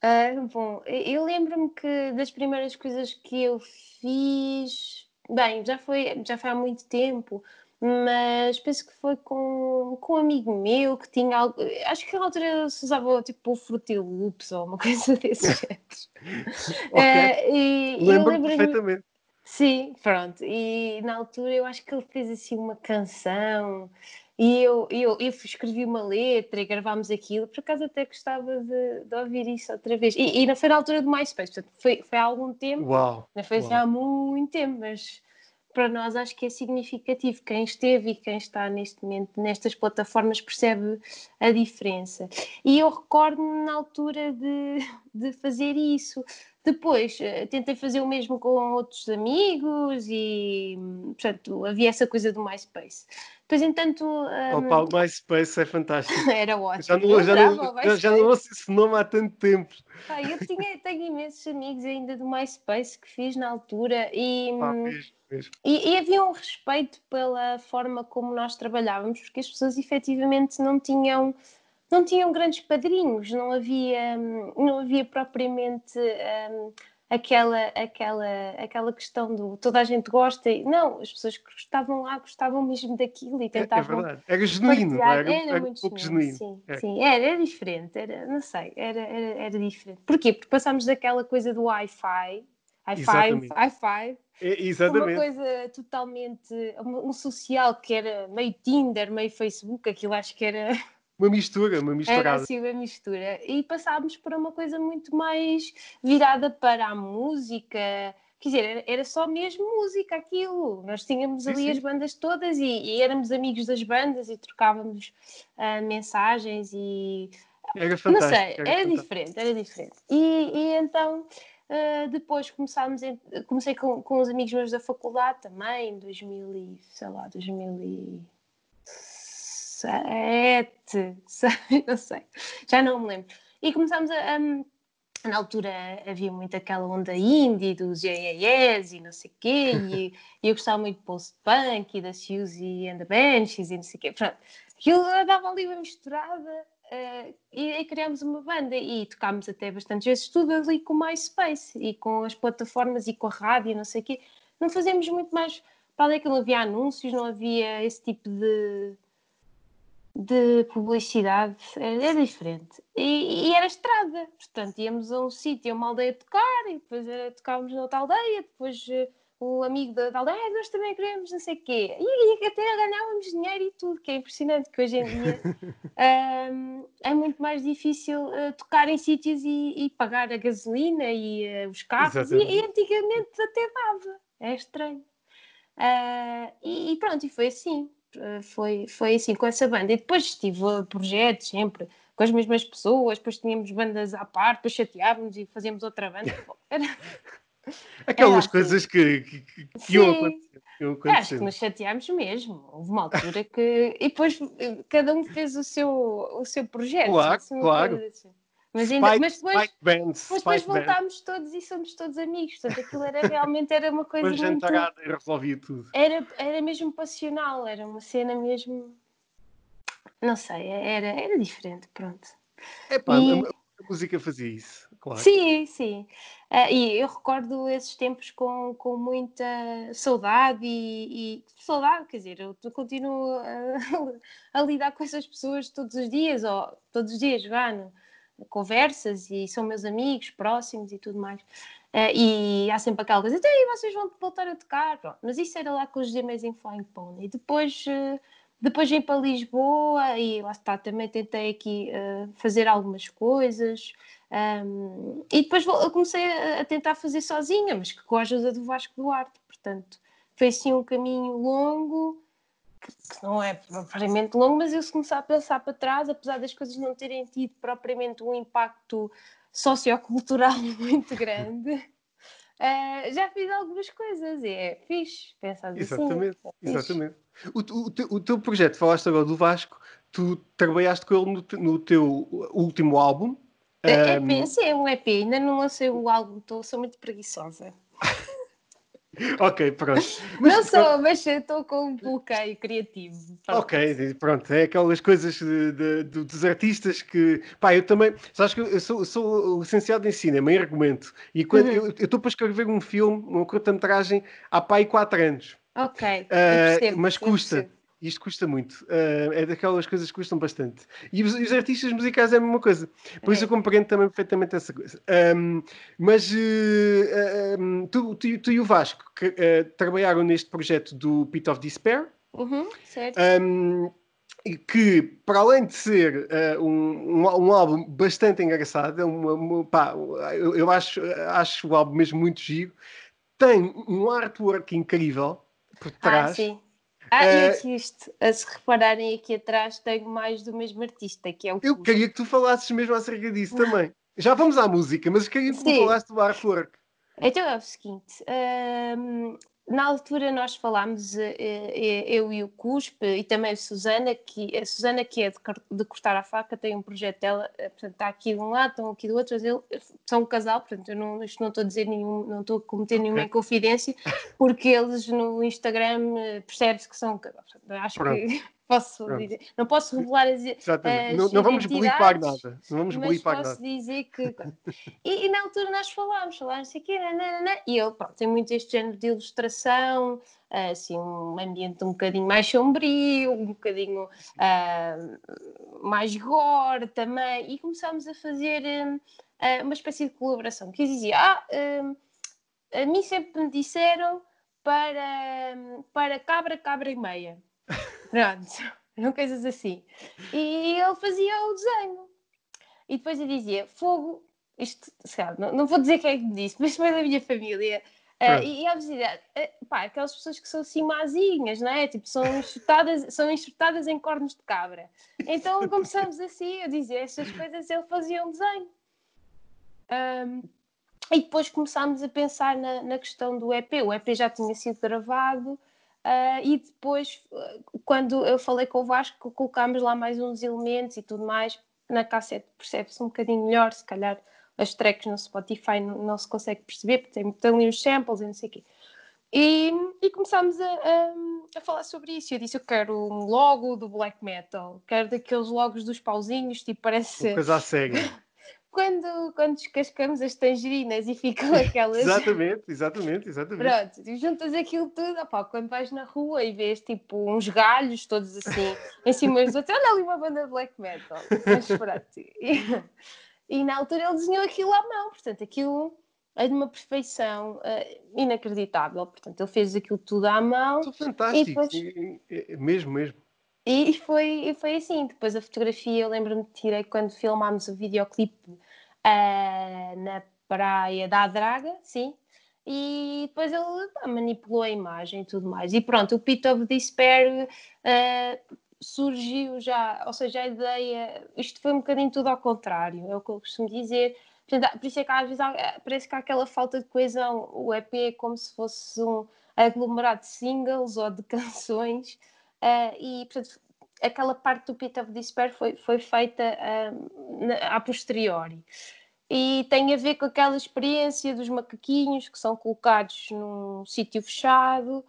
Ah, bom, eu lembro-me que das primeiras coisas que eu fiz, bem, já foi, já foi há muito tempo, mas penso que foi com, com um amigo meu que tinha algo, acho que na altura se usava tipo o Fruity Loops ou uma coisa desse género. Ok. Ah, e eu Lembro-me lembro-me- perfeitamente. Sim, pronto. E na altura eu acho que ele fez assim uma canção e eu, eu, eu escrevi uma letra e gravámos aquilo. Por acaso até gostava de, de ouvir isso outra vez. E, e não foi na altura do MySpace, portanto foi, foi há algum tempo, Uau! não foi assim Uau. há muito tempo, mas para nós acho que é significativo. Quem esteve e quem está neste momento nestas plataformas percebe a diferença. E eu recordo-me na altura de, de fazer isso. Depois eh, tentei fazer o mesmo com outros amigos e, portanto, havia essa coisa do MySpace. Depois, entanto, hum, Opa, o MySpace é fantástico. era ótimo. Já não, Eu já, não, já, já não ouço esse nome há tanto tempo. Pá, eu tinha, tenho imensos amigos ainda do MySpace que fiz na altura e, Pá, hum, mesmo, mesmo. e, e havia um respeito pela forma como nós trabalhávamos, porque as pessoas efetivamente não tinham, não tinham grandes padrinhos, não havia, hum, não havia propriamente hum, aquela, aquela, aquela questão do toda a gente gosta. e- Não, as pessoas que estavam lá gostavam mesmo daquilo e É, é tentavam verdade. Era genuíno, era, Era, era um muito pouco genuíno, genuíno. Sim, É. sim, era, era diferente, era, não sei, era, era, era diferente. Porquê? Porque passámos daquela coisa do Exatamente. high five, É, uma exatamente. coisa totalmente, um um social que era meio Tinder, meio Facebook, aquilo acho que era, Uma mistura, uma era misturada. assim uma mistura. E passámos para uma coisa muito mais virada para a música. Quer dizer, era, era só mesmo música aquilo. Nós tínhamos Sim, ali sim. as bandas todas e, e éramos amigos das bandas e trocávamos ah, mensagens e Era fantástico. não sei, era fantástico. diferente, era diferente. E, e então ah, depois começámos, em- comecei com, com os amigos meus da faculdade também, em 2000 e, sei lá, 2007, sei, não sei, já não me lembro. E começámos a, a- na altura havia muito aquela onda indie dos IAS e não sei o quê, e, e eu gostava muito de post-punk e da Suzy and the Banshees e não sei o quê. Pronto, aquilo dava ali uma misturada eh, e aí criámos uma banda e tocámos até bastante vezes tudo ali com o MySpace e com as plataformas e com a rádio e não sei o quê. Não fazíamos muito mais, para além que não havia anúncios, não havia esse tipo de, de publicidade, era, era diferente. E, e era estrada, portanto íamos a um sítio, a uma aldeia tocar e depois era, tocávamos noutra aldeia, depois eh, o amigo da, da aldeia, "Ah, nós também queremos não sei o quê. E, e até ganhávamos dinheiro e tudo, que é impressionante, que hoje em dia Ahm, é muito mais difícil eh, tocar em sítios e, e pagar a gasolina e eh, os carros, e, e antigamente até dava, é estranho. Ah, e, e pronto, e foi assim, eh, foi, foi assim com essa banda. E depois tive eh, projetos sempre com as mesmas pessoas, depois tínhamos bandas à parte, depois chateávamos e fazíamos outra banda. Era, Aquelas assim. coisas que, que, que, que acontecer. que iam acho que nos chateámos mesmo. Houve uma altura que. E depois eh, cada um fez o seu, o seu projeto. Claro, assim, claro. assim. Mas, ainda, Spike- mas depois, Bands, mas depois voltámos todos e somos todos amigos. Portanto, aquilo era realmente era uma coisa muito. jantarada e resolvia tudo. Era, era mesmo passional, era uma cena mesmo. Não sei, era, era diferente, pronto. Epá, E- a, música fazia isso, claro. Sim, sim. Ah, e eu recordo esses tempos com, com muita saudade e, e- saudade, quer dizer, eu continuo a, a lidar com essas pessoas todos os dias, ou todos os dias, vá, no- conversas e são meus amigos próximos e tudo mais. Ah, e há sempre aquela coisa, então e vocês vão voltar a tocar? Pronto, mas isso era lá com os The Amazing Flying Pony. E depois, eh, depois vim para Lisboa e lá está, também tentei aqui eh, fazer algumas coisas. Um, e depois eu comecei a, a tentar fazer sozinha, mas com a ajuda do Vasco Duarte. Portanto, foi assim um caminho longo, não é propriamente longo, mas eu se começar a pensar para trás, apesar das coisas não terem tido propriamente um impacto sociocultural muito grande, ah, já fiz algumas coisas e é fixe pensar Exatamente, assim. é exatamente. O, o, teu- o teu projeto, falaste agora do Vasco, tu trabalhaste com ele no, te- no teu último álbum. É, Ahm, EP, sim, é um EP, ainda não lancei o álbum, tô, sou muito preguiçosa. ok, pronto. não sou, mas estou com um bloqueio criativo. Pronto. Ok, pronto, é aquelas coisas de- de- dos artistas que. Pá, eu também. Sabes que eu sou, sou licenciado em cinema, em argumento. E quando Uhum. eu estou para escrever um filme, uma curta-metragem, há pá aí 4 anos. Ok, percebo, mas custa. Isto custa muito. Ah, é daquelas coisas que custam bastante. E os, e os artistas musicais é a mesma coisa. Por isso É. eu compreendo também perfeitamente essa coisa. Ahm, mas eh, ahm, tu, tu- tu e o Vasco que, eh, trabalharam neste projeto do Pit of Despair. Uhum, certo. Um, que, para além de ser uh, um, um, um álbum bastante engraçado, é uma- uma- pá, eu, eu acho, acho o álbum mesmo muito giro, tem um artwork incrível por ah, trás. sim. Ah, Eh, eu assisto. A se repararem aqui atrás, tenho mais do mesmo artista, que é o eu queria que tu falasses mesmo acerca disso também. Já vamos à música, mas queria que Sim. falasses do artwork. Então é o seguinte: hum, na altura nós falámos, eh, eh, eu e o Cuspe, e também a Susana, que, a Susana, que é de, cor- de cortar a faca, tem um projeto dela, eh, portanto, está aqui de um lado, estão aqui do outro, mas ele, são um casal, portanto, eu não, isto não estou a dizer nenhum, não estou a cometer nenhuma inconfidência, porque eles no Instagram eh, percebe-se que são um casal. Portanto, acho Pronto. que posso Pronto. dizer, não posso revelar as, Exatamente. as Não, não vamos blipar nada. Não vamos mas blipar posso nada. dizer que. E, e na altura nós falámos, falámos assim aqui, nananana, e ele pronto, tem muito este género de ilustração, ah, assim, um ambiente um bocadinho mais sombrio, um bocadinho ah, mais gore também, e começámos a fazer ah, uma espécie de colaboração, que eu dizia, ah, hum, a mim sempre me disseram para, para cabra, cabra e meia. Pronto, eram coisas assim. E ele fazia o desenho. E depois eu dizia, fogo, isto, calhar, não, não vou dizer quem é que me disse, mas foi da minha família. Pronto. e, e a dizer, ah, pá, aquelas pessoas que são assim mazinhas, não é? Tipo, são enxertadas, são enxertadas em cornos de cabra. Então começamos assim, a dizer estas coisas, ele fazia um desenho. Ahm, e depois começámos a pensar na, na questão do EP. O EP já tinha sido gravado ah, e depois, ah, quando eu falei com o Vasco, colocámos lá mais uns elementos e tudo mais. Na cassete percebe-se um bocadinho melhor, se calhar as tracks no Spotify não, não se consegue perceber, porque tem, tem ali os samples e não sei o quê. E, e começámos a, a, a falar sobre isso. Eu disse: Eu quero um logo do black metal, quero daqueles logos dos pauzinhos, tipo, parece coisa a sério. Quando, quando descascamos as tangerinas e ficam aquelas. exatamente, exatamente, exatamente. Pronto, juntas aquilo tudo, opá, quando vais na rua e vês tipo uns galhos todos assim em cima dos outros, olha ali uma banda de black metal. Mas pronto. E, e na altura ele desenhou aquilo à mão, portanto, aquilo é de uma perfeição eh, inacreditável. Portanto, ele fez aquilo tudo à mão São fantásticos. depois- mesmo, mesmo. E foi, e foi assim. Depois a fotografia, eu lembro-me que tirei quando filmámos o videoclipe ah, na praia da Draga, sim. E depois ele pá, manipulou a imagem e tudo mais. E pronto, o Pit of Despair ah, surgiu já, ou seja, a ideia, isto foi um bocadinho tudo ao contrário, é o que eu costumo dizer. Portanto, por isso é que às vezes há- parece que há aquela falta de coesão. O EP é como se fosse um aglomerado de singles ou de canções. Ah, e, portanto, aquela parte do Pit of Despair foi, foi feita na- a posteriori. E tem a ver com aquela experiência dos macaquinhos que são colocados num sítio fechado.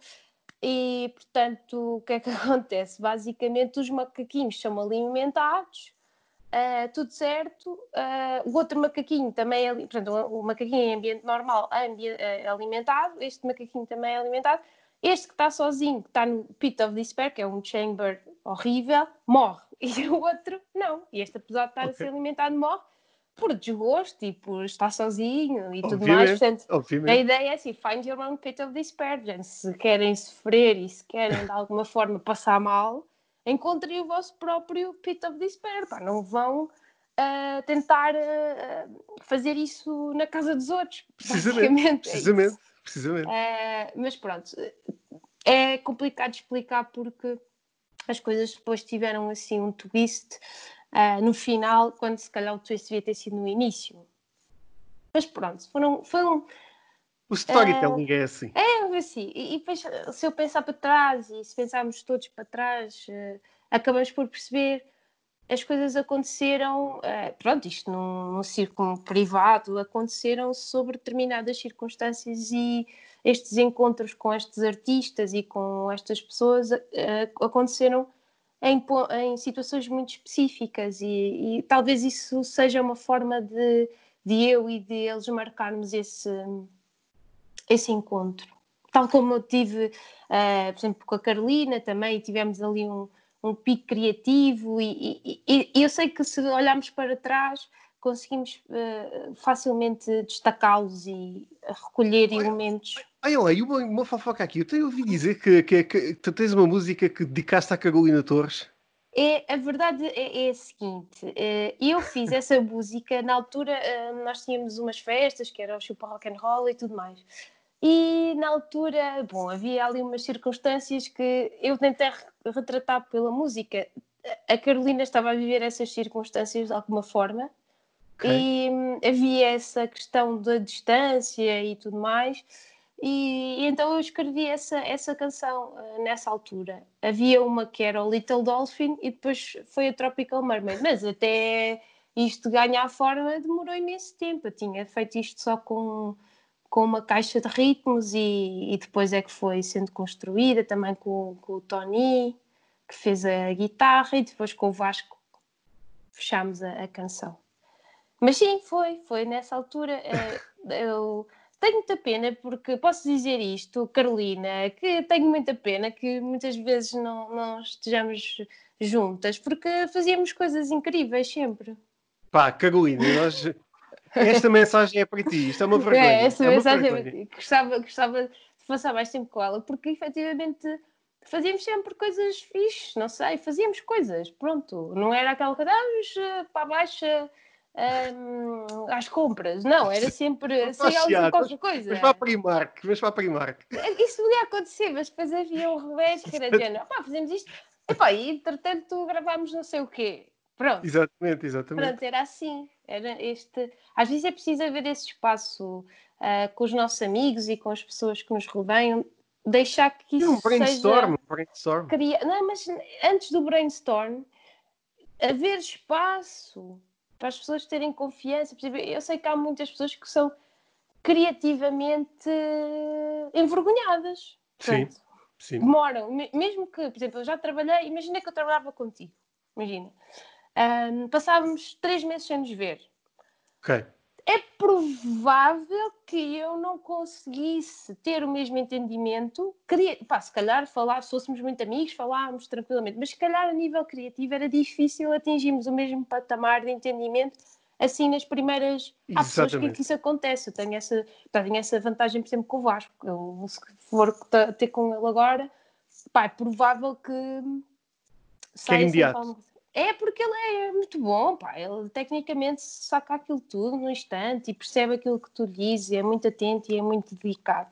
E, portanto, o que é que acontece? Basicamente, os macaquinhos são alimentados, ah, tudo certo. ah, o outro macaquinho também é, portanto, o, macaquinho em ambiente normal é alimentado, este macaquinho também é alimentado. Este que está sozinho, que está no Pit of Despair, que é um chamber horrível, morre. E o outro não. E este, apesar de estar a ser alimentado, morre por desgosto e por estar sozinho e tudo mais. Obviamente. Portanto, a Obviamente. ideia é assim: find your own pit of despair. gente. Se querem sofrer e se querem de alguma forma passar mal, encontrem o vosso próprio pit of despair. Pá, não vão ah, tentar ah, fazer isso na casa dos outros. Precisamente, é isso. Precisamente. Eh, mas pronto, é complicado explicar porque as coisas depois tiveram assim um twist eh, no final, quando se calhar o twist devia ter sido no início. Mas pronto, foram, foi um. O storytelling é assim. É assim, e, e depois, se eu pensar para trás e se pensarmos todos para trás, eh, acabamos por perceber as coisas aconteceram, eh, pronto, isto num, num círculo privado, aconteceram sobre determinadas circunstâncias e estes encontros com estes artistas e com estas pessoas eh, aconteceram em, em situações muito específicas e, e talvez isso seja uma forma de, de eu e de eles marcarmos esse, esse encontro. Tal como eu tive, eh, por exemplo, com a Carolina também, tivemos ali um, um pico criativo e, e- e- eu sei que se olharmos para trás conseguimos eh, facilmente destacá-los e recolher elementos. Olha lá, e uma, uma fofoca aqui. Eu tenho ouvido dizer que, que, que tu tens uma música que dedicaste à Carolina Torres. É, a verdade é, é a seguinte, eh, eu fiz essa música, na altura eh, nós tínhamos umas festas, que era o Chupa Rock and Roll e tudo mais. E na altura, bom, havia ali umas circunstâncias que eu tentei re- retratar pela música. A Carolina estava a viver essas circunstâncias de alguma forma Ok. e hum, havia essa questão da distância e tudo mais. E, e então eu escrevi essa, essa canção eh, nessa altura. Havia uma que era o Little Dolphin e depois foi a Tropical Mermaid, mas até isto ganhar forma demorou imenso tempo. Eu tinha feito isto só com, com uma caixa de ritmos e, e depois é que foi sendo construída também com, com o Tony. que fez a guitarra e depois com o Vasco fechámos a, a canção. Mas sim, foi, foi nessa altura. eh, eu tenho muita pena porque posso dizer isto, Carolina, que tenho muita pena que muitas vezes não, não estejamos juntas porque fazíamos coisas incríveis sempre. Pá, Carolina, nós... esta mensagem é para ti. Isto é uma vergonha. É, essa é mensagem vergonha. gostava, gostava de passar mais tempo com ela, porque efetivamente fazíamos sempre coisas fixes, não sei, fazíamos coisas, pronto. Não era aquela coisa, ah, eh, para a baixa hum, às compras, não, era sempre saíamos qualquer coisa. Mas para a Primark, mas para a Primark. Isso podia acontecer, mas depois havia um revés que era de género, pá, fazemos isto, epá, e entretanto gravámos não sei o quê. Pronto. Exatamente, exatamente. Pronto, era assim. Era este... Às vezes é preciso haver esse espaço ah, com os nossos amigos e com as pessoas que nos rodeiam, deixar que isso um brainstorm, seja... um brainstorm. Cria... Não, mas antes do brainstorm, haver espaço para as pessoas terem confiança. Eu sei que há muitas pessoas que são criativamente envergonhadas. Sim. Sim. demoram, me- mesmo que, por exemplo, eu já trabalhei, imagina que eu trabalhava contigo, imagina, Ahm, passávamos três meses sem nos ver. É provável que eu não conseguisse ter o mesmo entendimento, queria, pá, se calhar falar, se fôssemos muito amigos, falávamos tranquilamente, mas se calhar a nível criativo era difícil atingirmos o mesmo patamar de entendimento assim nas primeiras. Há pessoas que, que isso acontece. Eu tenho essa, tenho essa vantagem, por exemplo, com o Vasco. Eu, se for ter com ele agora, pá, é provável que saia sempre imediato. alguma. É porque ele é muito bom, pá. Ele tecnicamente saca aquilo tudo no instante e percebe aquilo que tu dizes, e é muito atento e é muito dedicado.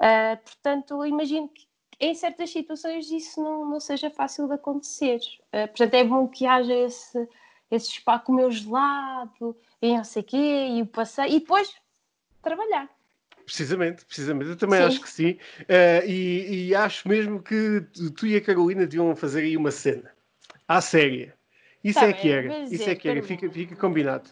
Ah, portanto, eu imagino que em certas situações isso não, não seja fácil de acontecer. Ah, portanto, é bom que haja esse, esse espaço com o meu gelado e não sei o quê, e o passeio, e depois trabalhar. Precisamente, precisamente. Eu também Sim. acho que sim. Eh, e, e acho mesmo que tu e a Carolina deviam fazer aí uma cena. À séria. Isso Tá é bem, que era. mas Isso é, é que era. Fica, fica combinado.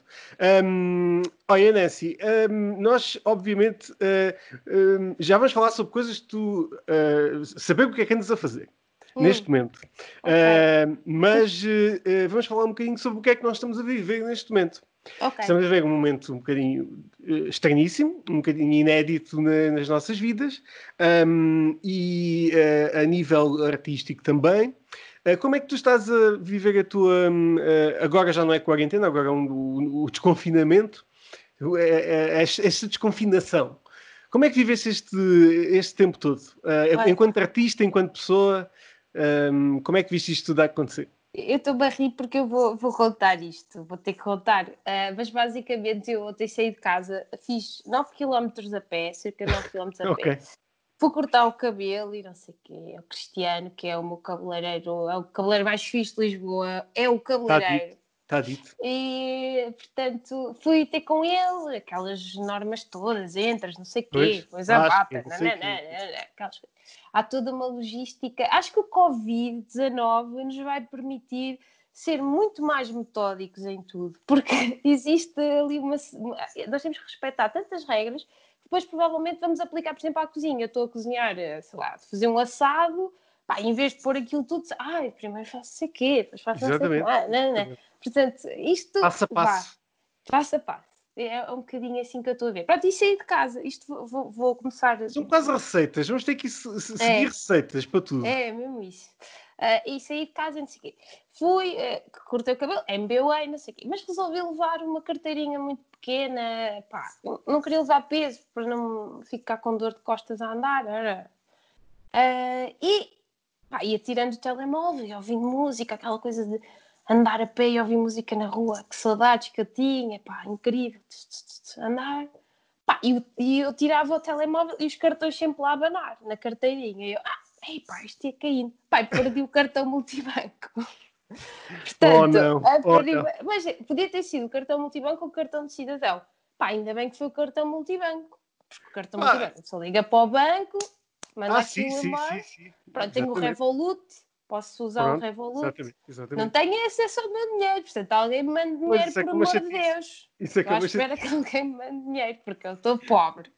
Hum, olha, Nancy, hum, nós, obviamente, eh, hum, já vamos falar sobre coisas que tu eh, saber o que é que andas a fazer Hum, neste momento. ok. Eh, mas eh, vamos falar um bocadinho sobre o que é que nós estamos a viver neste momento. Ok. Estamos a ver um momento um bocadinho eh, estranhíssimo, um bocadinho inédito na- nas nossas vidas um, e eh, a nível artístico também. Eh, como é que tu estás a viver a tua. hum, eh, agora já não é quarentena, agora é um- o, o desconfinamento, eh, eh, esta esta desconfinação. Como é que viveste este, este tempo todo? Eh, enquanto artista, enquanto pessoa, hum, como é que viste isto tudo a acontecer? Eu estou a rir porque eu vou, vou contar isto, vou ter que contar. Ah, mas basicamente eu ontem saí de casa, fiz 9 km a pé, cerca de 9 km a pé. Fui cortar o cabelo e não sei o quê. É o Cristiano, que é o meu cabeleireiro, é o cabeleireiro mais fixe de Lisboa, é o cabeleireiro. Está dito. E, portanto, fui ter com ele, aquelas normas todas, entras, não sei o quê, Pois, a bata, aquelas coisas. Há toda uma logística. Acho que o Covid-19 nos vai permitir ser muito mais metódicos em tudo, porque existe ali uma. Nós temos que respeitar tantas regras depois provavelmente vamos aplicar, por exemplo, à cozinha. Estou a cozinhar, eh, sei lá, fazer um assado, pá, em vez de pôr aquilo tudo, ai, primeiro faço não sei quê, depois faço não sei. Ah, não, não. Portanto, isto. Passo a vá, passo. passo a passo. É um bocadinho assim que eu estou a ver. Pronto, e saí de casa. Isto vou, vou- vou começar. São quase receitas, vamos ter que É. seguir receitas para tudo. É, mesmo isso. Ah, e saí de casa e não sei o quê. Fui, eh, cortei o cabelo, MBA, não sei o quê. Mas resolvi levar uma carteirinha muito pequena. Pá, não- queria levar peso para não ficar com dor de costas a andar. Era. Ah, e pá, ia tirando o telemóvel, ouvindo música, aquela coisa de andar a pé e ouvir música na rua. Que saudades que eu tinha, pá, incrível. Andar. Pá, e, eu- eu tirava o telemóvel e os cartões sempre lá a abanar, na carteirinha. E eu, ah, ei, pá, isto ia caindo. Pai, perdi o cartão multibanco. Portanto, Oh, não, a oh, perdi- não. mas podia ter sido o cartão multibanco ou o cartão de cidadão. Pá, ainda bem que foi o cartão multibanco. Porque o cartão Ah. multibanco só liga para o banco, manda Ah, aquilo sim, sim, sim, sim. Pronto, tenho o Revolut, posso usar Pronto, o Revolut. Exatamente, Não exatamente. tenho acesso ao meu dinheiro, portanto, alguém me manda Pois, dinheiro, é por é amor de. Deus. Isso é que é Estou à uma espera que alguém me mande dinheiro, porque eu estou pobre.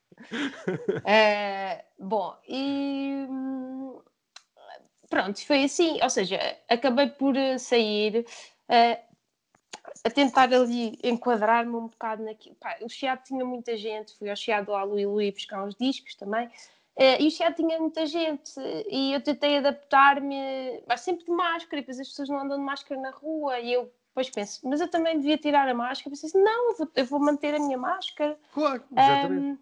Eh, bom, e pronto, foi assim, ou seja, acabei por eh, sair uh, a tentar ali enquadrar-me um bocado naquilo. Pá, o Chiado tinha muita gente, fui ao Chiado ao Lui Lui buscar uns discos também. Uh, e o Chiado tinha muita gente e eu tentei adaptar-me, mas sempre de máscara, e depois as pessoas não andam de máscara na rua e eu depois penso, mas eu também devia tirar a máscara. Pensei assim, não, eu vou, eu vou manter a minha máscara. Claro, exatamente. Um,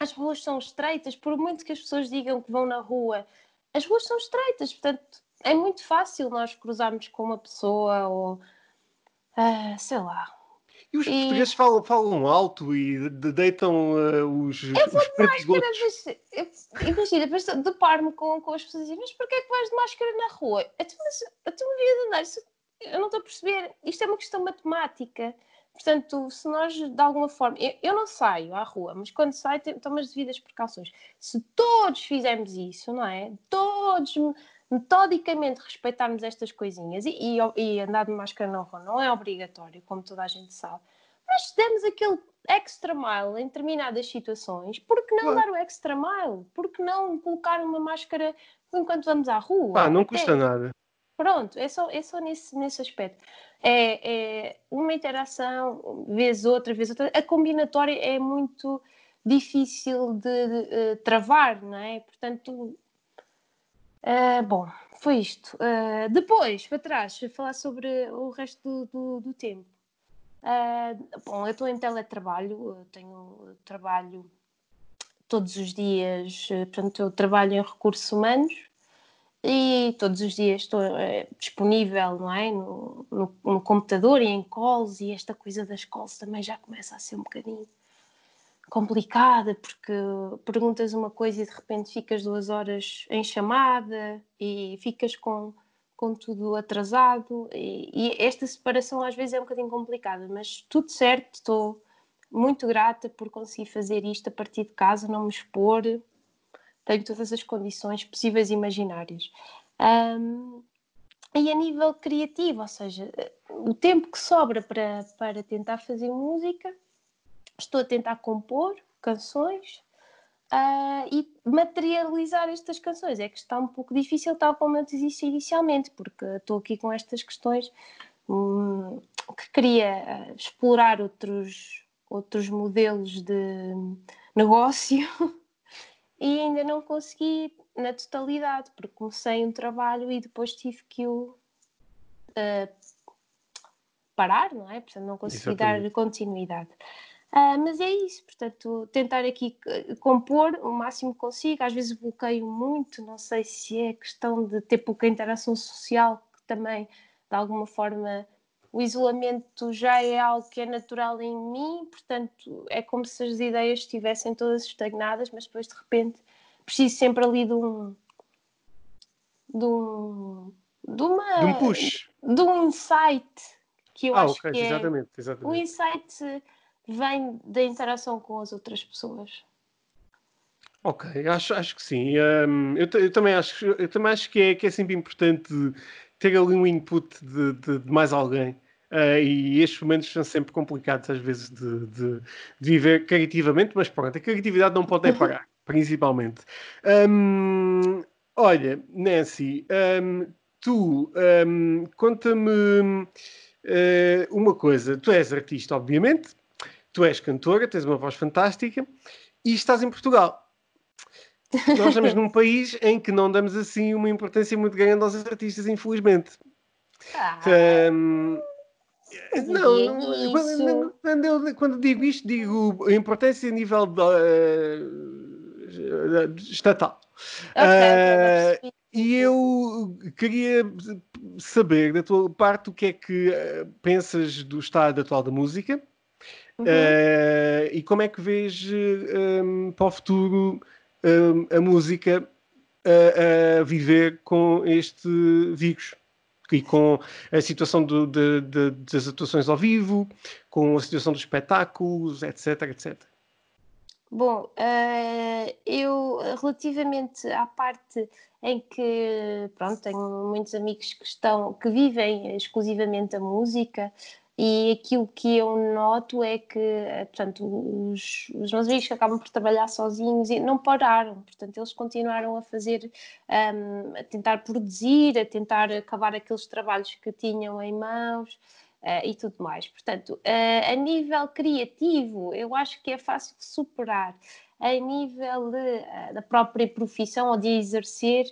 as ruas são estreitas, por muito que as pessoas digam que vão na rua, as ruas são estreitas, portanto é muito fácil nós cruzarmos com uma pessoa ou uh, sei lá. E os e... portugueses falam, falam alto e deitam uh, os. Eu vou de máscara, mas, imagina, depois deparo-me com, com as pessoas e dizem, mas porquê é que vais de máscara na rua? Eu, mas a tua vida andar, eu não estou a perceber, isto é uma questão matemática. Portanto, se nós de alguma forma. Eu, eu não saio à rua, mas quando saio, tomo as devidas precauções. Se todos fizermos isso, não é? Todos metodicamente respeitarmos estas coisinhas e, e, e andar de máscara na rua não é obrigatório, como toda a gente sabe, mas se demos aquele extra mile em determinadas situações, por que não dar o extra mile? Por que não colocar uma máscara enquanto vamos à rua? Ah, não custa nada. Pronto, é só, é só nesse, nesse aspecto. É, é uma interação, vez outra, vez outra. A combinatória é muito difícil de, de, de uh, travar, não é? Portanto, uh, bom, foi isto. Uh, depois, para trás, falar sobre o resto do, do, do tempo. bom, eu estou em teletrabalho, tenho trabalho todos os dias, portanto, eu trabalho em recursos humanos e todos os dias estou é, disponível não é? No, no, no, computador e em calls e esta coisa das calls também já começa a ser um bocadinho complicada porque perguntas uma coisa e de repente ficas duas horas em chamada e ficas com, com tudo atrasado e, e esta separação às vezes é um bocadinho complicada mas tudo certo, estou muito grata por conseguir fazer isto a partir de casa, não me expor tenho todas as condições possíveis e imaginárias. Um, e a nível criativo, ou seja, o tempo que sobra para, para tentar fazer música, estou a tentar compor canções uh, e materializar estas canções. É que está um pouco difícil, tal como eu disse inicialmente, porque estou aqui com estas questões hum, que queria explorar outros, outros modelos de negócio e ainda não consegui na totalidade, porque comecei um trabalho e depois tive que o uh, parar, não é? Portanto, não consegui Exatamente. dar continuidade. Uh, mas é isso, portanto, tentar aqui compor o máximo que consigo. Às vezes bloqueio muito, não sei se é questão de ter pouca interação social, que também de alguma forma o isolamento já é algo que é natural em mim, portanto, é como se as ideias estivessem todas estagnadas, mas depois de repente preciso sempre ali de um. de um. de uma. De um push. de um insight que eu ah, acho okay, que é. Exatamente, exatamente. O insight vem da interação com as outras pessoas. Ok, acho, acho que sim. Um, eu, eu, também acho, eu também acho que é, que é sempre importante ter ali um input de, de, de mais alguém. Uh, e estes momentos são sempre complicados, às vezes, de, de, de, viver criativamente, mas pronto, a criatividade não pode parar, principalmente. Um, olha, Nancy, um, tu um, conta-me uh, uma coisa. Tu és artista, obviamente, tu és cantora, tens uma voz fantástica e estás em Portugal. Nós estamos num país em que não damos assim uma importância muito grande aos artistas, infelizmente. Ah. Um, não, quando, quando, eu, quando digo isto, digo a importância a nível de, uh, estatal. Okay, uh, e eu queria saber da tua parte o que é que uh, pensas do estado atual da música uhum. e como é que vês um, para o futuro a música a, a, viver com este vírus e com a situação do, de, de, das atuações ao vivo, com a situação dos espetáculos, etc, etc. Bom, uh, eu relativamente à parte em que pronto tenho muitos amigos que estão que vivem exclusivamente a música e aquilo que eu noto é que, eh, portanto, os, os meus amigos que acabam por trabalhar sozinhos e não pararam, portanto, eles continuaram a fazer, um, a tentar produzir, a tentar acabar aqueles trabalhos que tinham em mãos uh, e tudo mais. Portanto, uh, a nível criativo, eu acho que é fácil de superar. A nível de, uh, da própria profissão ou de exercer,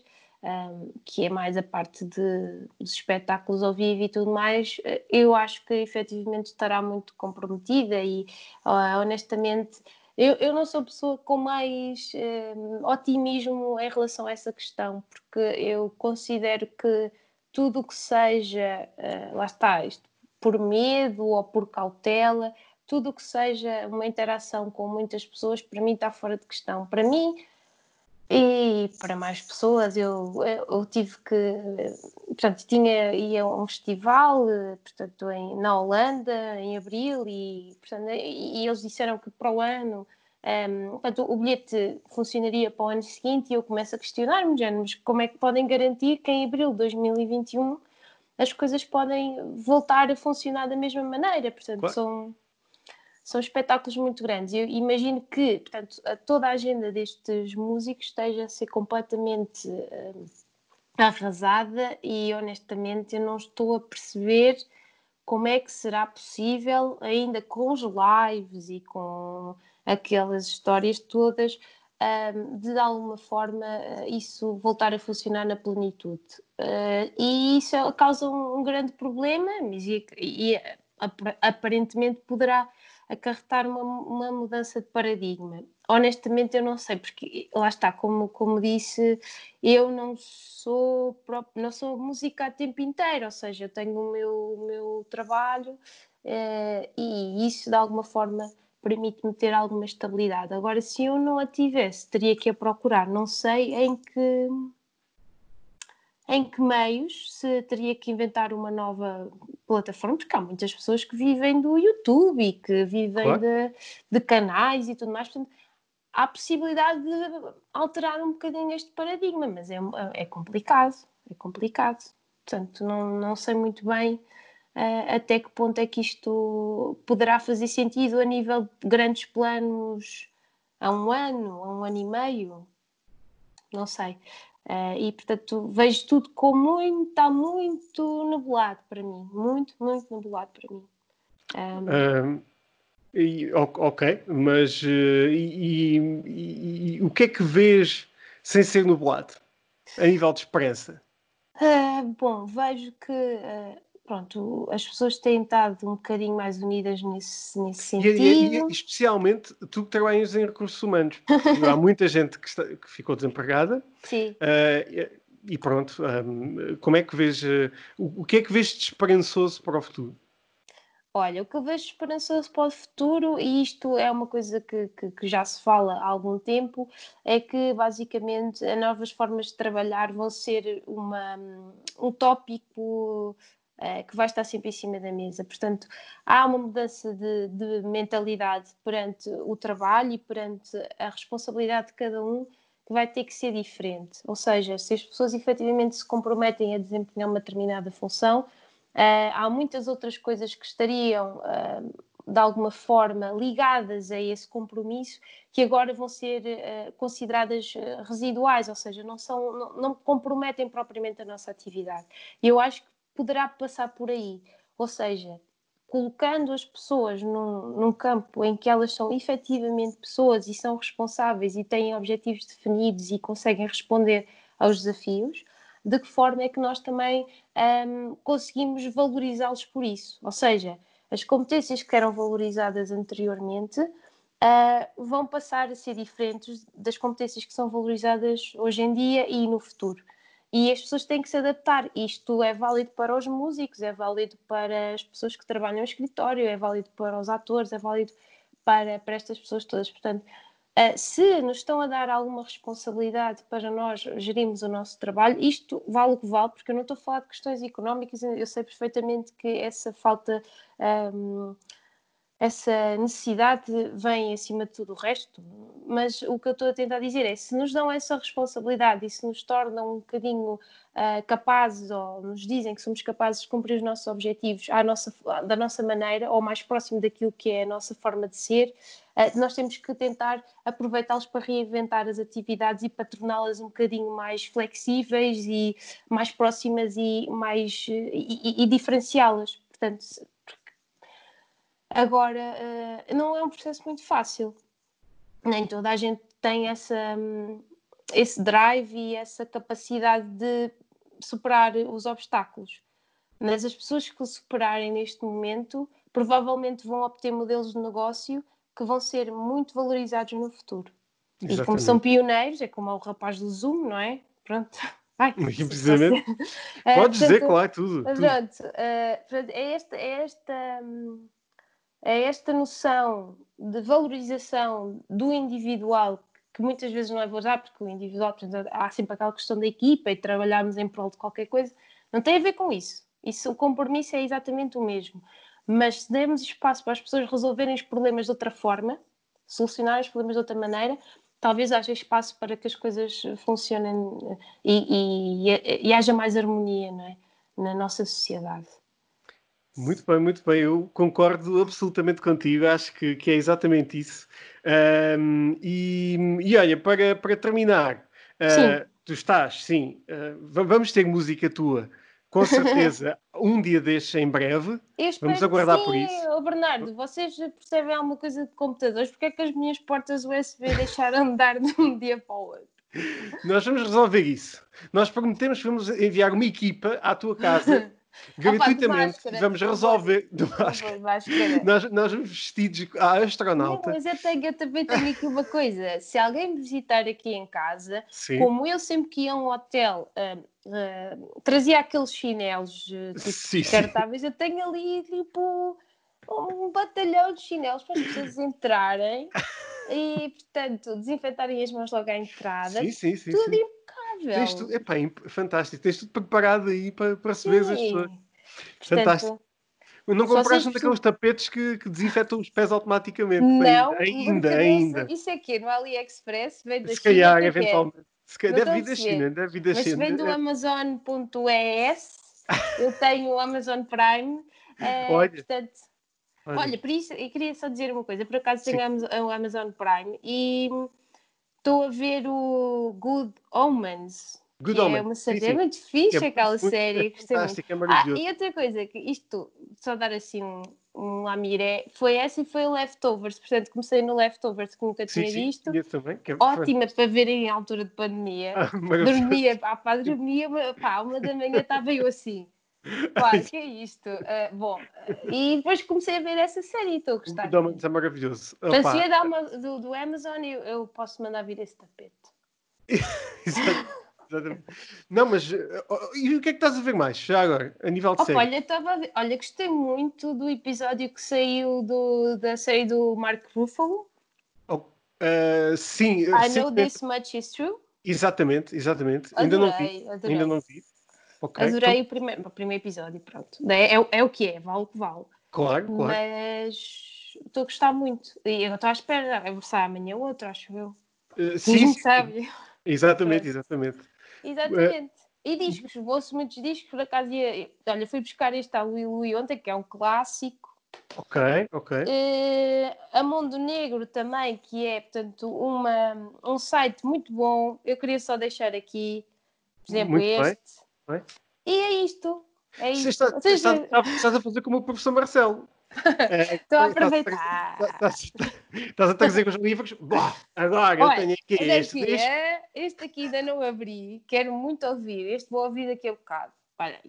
um, que é mais a parte de, dos espetáculos ao vivo e tudo mais, eh, eu acho que efetivamente estará muito comprometida e uh, honestamente eu, eu não sou pessoa com mais um, otimismo em relação a essa questão, porque eu considero que tudo o que seja, uh, lá está, isto, por medo ou por cautela, tudo o que seja uma interação com muitas pessoas, para mim está fora de questão. Para mim, e para mais pessoas, eu, eu tive que. Portanto, tinha, ia a um festival, portanto, em, na Holanda, em abril, e, portanto, e, eles disseram que para o ano. Um, portanto, o bilhete funcionaria para o ano seguinte e eu começo a questionar-me, mas como é que podem garantir que em abril de 2021 as coisas podem voltar a funcionar da mesma maneira? Portanto, claro. são são espetáculos muito grandes. Eu imagino que, portanto, toda a agenda destes músicos esteja a ser completamente uh, arrasada e, honestamente, eu não estou a perceber como é que será possível, ainda com os lives e com aquelas histórias todas, um, de, alguma forma uh, isso voltar a funcionar na plenitude. Uh, e isso causa um, um grande problema, mas e, e aparentemente poderá acarretar uma, uma mudança de paradigma. Honestamente, eu não sei, porque lá está, como, como disse, eu não sou próprio, não sou música a tempo inteiro, ou seja, eu tenho o meu, o meu trabalho eh, e isso de alguma forma permite-me ter alguma estabilidade. Agora, se eu não a tivesse, teria que a procurar, não sei em que em que meios se teria que inventar uma nova plataforma, porque há muitas pessoas que vivem do YouTube e que vivem claro. de, de, canais e tudo mais, portanto, há a possibilidade de alterar um bocadinho este paradigma, mas é, é complicado, é complicado. Portanto, não, não sei muito bem uh, até que ponto é que isto poderá fazer sentido a nível de grandes planos a um ano, a um ano e meio, não sei. Uh, e portanto vejo tudo com muito, está muito nublado para mim, muito, muito nublado para mim. Um... Um, e, ok, mas uh, e, e, e, o que é que vês sem ser nublado a nível de esperança? Uh, bom, vejo que pronto, as pessoas têm estado um bocadinho mais unidas nesse, nesse sentido. E, e, e especialmente tu que trabalhas em recursos humanos. Há muita gente que, está, que, ficou desempregada. Sim. Uh, e pronto, um, como é que vês, uh, o, o, que é que vês de esperançoso para o futuro? Olha, o que eu vejo esperançoso para o futuro, e isto é uma coisa que, que, que, já se fala há algum tempo, é que basicamente as novas formas de trabalhar vão ser uma, um tópico uh, que vai estar sempre em cima da mesa. Portanto, há uma mudança de, de mentalidade perante o trabalho e perante a responsabilidade de cada um que vai ter que ser diferente. Ou seja, se as pessoas efetivamente se comprometem a desempenhar uma determinada função, uh, há muitas outras coisas que estariam uh, de alguma forma ligadas a esse compromisso que agora vão ser uh, consideradas residuais, ou seja, não, são, não, não comprometem propriamente a nossa atividade. E eu acho que poderá passar por aí. Ou seja, colocando as pessoas num, num, campo em que elas são efetivamente pessoas e são responsáveis e têm objetivos definidos e conseguem responder aos desafios, de que forma é que nós também um, conseguimos valorizá-los por isso? Ou seja, as competências que eram valorizadas anteriormente uh, vão passar a ser diferentes das competências que são valorizadas hoje em dia e no futuro. E as pessoas têm que se adaptar. Isto é válido para os músicos, é válido para as pessoas que trabalham no escritório, é válido para os atores, é válido para, para estas pessoas todas. Portanto, uh, se nos estão a dar alguma responsabilidade para nós gerirmos o nosso trabalho, isto vale o que vale, porque eu não estou a falar de questões económicas, eu sei perfeitamente que essa falta. Um, essa necessidade vem acima de tudo o resto, mas o que eu estou a tentar dizer é se nos dão essa responsabilidade e se nos tornam um bocadinho uh, capazes ou nos dizem que somos capazes de cumprir os nossos objetivos à nossa, da nossa maneira ou mais próximo daquilo que é a nossa forma de ser, uh, nós temos que tentar aproveitá-los para reinventar as atividades e para torná-las um bocadinho mais flexíveis e mais próximas e mais e, e, e diferenciá-las. Portanto, Agora, uh, não é um processo muito fácil. Nem toda a gente tem essa, um, esse drive e essa capacidade de superar os obstáculos. Mas as pessoas que o superarem neste momento provavelmente vão obter modelos de negócio que vão ser muito valorizados no futuro. Exatamente. E como são pioneiros, é como o rapaz do Zoom, não é? Pronto. Ai, precisamente. Podes dizer, claro, tudo. Pronto, tudo. Uh, é esta, é esta um, é esta noção de valorização do individual que muitas vezes não é valorizado, porque o individual, portanto, há sempre aquela questão da equipa e trabalharmos em prol de qualquer coisa, não tem a ver com isso. Isso, o compromisso é exatamente o mesmo. Mas se dermos espaço para as pessoas resolverem os problemas de outra forma, solucionar os problemas de outra maneira, talvez haja espaço para que as coisas funcionem e, e, e haja mais harmonia não é? na nossa sociedade. Muito bem, muito bem. Eu concordo absolutamente contigo. Acho que, que é exatamente isso. Um, e, e olha, para, para terminar, uh, tu estás, sim, uh, vamos ter música tua, com certeza, um dia destes em breve. Vamos aguardar sim. por isso. Oh, Bernardo, vocês percebem alguma coisa de computadores? Porque é que as minhas portas USB deixaram de dar de um dia para o outro? Nós vamos resolver isso. Nós prometemos que vamos enviar uma equipa à tua casa gratuitamente Opa, vamos resolver de máscara. Nós, nós vestidos a astronauta. Não, mas eu, tenho, eu também tenho aqui uma coisa: se alguém me visitar aqui em casa, Sim. como eu sempre que ia a um hotel uh, uh, trazia aqueles chinelos uh, tipo, descartáveis, eu tenho ali tipo um batalhão de chinelos para as pessoas entrarem e, portanto, desinfetarem as mãos logo à entrada. Sim, sim, sim. Tudo sim. Impecável. Tens tu, epá, fantástico. Tens tudo preparado aí para, para receber as pessoas. Fantástico. Não compraste um daqueles tapetes que, que, desinfetam os pés automaticamente? Não, ainda, ainda. Isso é que no AliExpress vem da Se China. Calhar, é eventualmente. Se calhar, deve vir da China, deve vir da Mas China. Mas vem do Amazon.es, eu tenho o Amazon Prime. Uh, Olha. Portanto, Olha. Olha, por isso, eu queria só dizer uma coisa. Por acaso tenho o Amazon Prime e estou a ver o Good Omens. Good que Omens. É uma série sim, sim. muito fixe é aquela muito, série. É fantástico, é maravilhoso. Ah, e outra coisa, que isto, só dar assim um, um lamiré, foi essa e foi o Leftovers. Portanto, comecei no Leftovers que nunca tinha sim, visto. Também, é Ótima para ver em altura de pandemia. Ah, dormia, pá, pá, dormia, pá, uma da manhã estava eu assim. Claro, que é isto. Uh, bom, e depois comecei a ver essa série e estou a gostar. O é maravilhoso. Se é uma, do, do Amazon, eu, eu posso mandar vir esse tapete. Exatamente. Não, mas e o que é que estás a ver mais, já agora, a nível de Opa, série? Olha, estava a ver, olha, gostei muito do episódio que saiu do, da série do Mark Ruffalo. Oh, uh, sim. I sim, know this much is true. Exatamente, exatamente. Adorei, ainda não vi. Adorei. Ainda não vi. Okay, adorei então... o, primeiro, o primeiro episódio, pronto. É, é, é, o que é, vale o que vale. Claro, claro. Mas estou a gostar muito. E eu estou à espera, vai versar amanhã outro, acho eu. Uh, sim, sim, sabe. Exatamente, exatamente. Exatamente. E discos, ouço muitos discos, por acaso ia, olha, fui buscar este ao Will ontem, que é um clássico. Ok, ok. Uh, a Mundo Negro também, que é, portanto, uma, um site muito bom. Eu queria só deixar aqui, por exemplo, muito este. Bem. E é isto. É isto. Está, está, estás a fazer como o professor Marcelo. É, Estou a aproveitar. Estás a trazer os livros. Boa, agora Olha, eu tenho aqui este. Aqui, é, este aqui ainda não abri. Quero muito ouvir. Este vou ouvir daqui a bocado. Olha,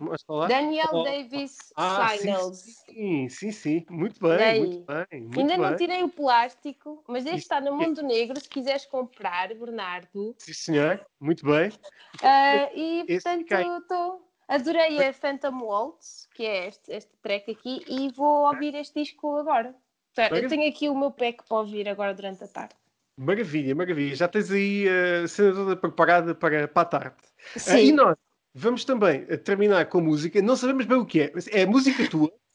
Daniel oh. Davis ah, Finals. Sim, sim, sim, muito bem, muito bem. Muito Ainda bem. não tirei o plástico, mas este está no Mundo Negro. Se quiseres comprar, Bernardo. Sim, senhor, muito bem. Uh, e portanto, estou. Adorei a Phantom Waltz, que é este, este track aqui, e vou ouvir este disco agora. Eu tenho aqui o meu pack para ouvir agora durante a tarde. Maravilha, maravilha. Já tens aí a cena toda preparada para, para a tarde. Sim. Uh, e nós vamos também terminar com música. Não sabemos bem o que é. É música tua.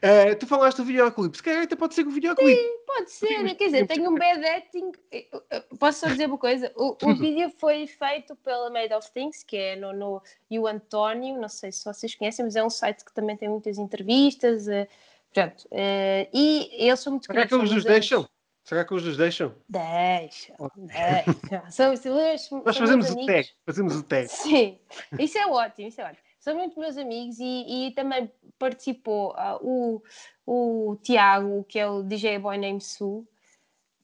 Eh, tu falaste do videoclipe, se calhar até pode ser o videoclipe. Pode ser, Podemos- quer dizer, tenho um bad acting. Eu- eu- Posso só dizer uma coisa? O, o vídeo foi feito pela Made of Things, que é no, no e o António, não sei se vocês conhecem, mas é um site que também tem muitas entrevistas. eh, Portanto, eh, e eles são muito Será que eles nos deixam? Será que eles nos deixam? Deixam, deixam. São, são, Nós são fazemos meus o tag. Fazemos o tag. Sim, isso é ótimo, isso é ótimo. São muito meus amigos e, e também participou ah, o, o Tiago, que é o DJ Boy Name Sul,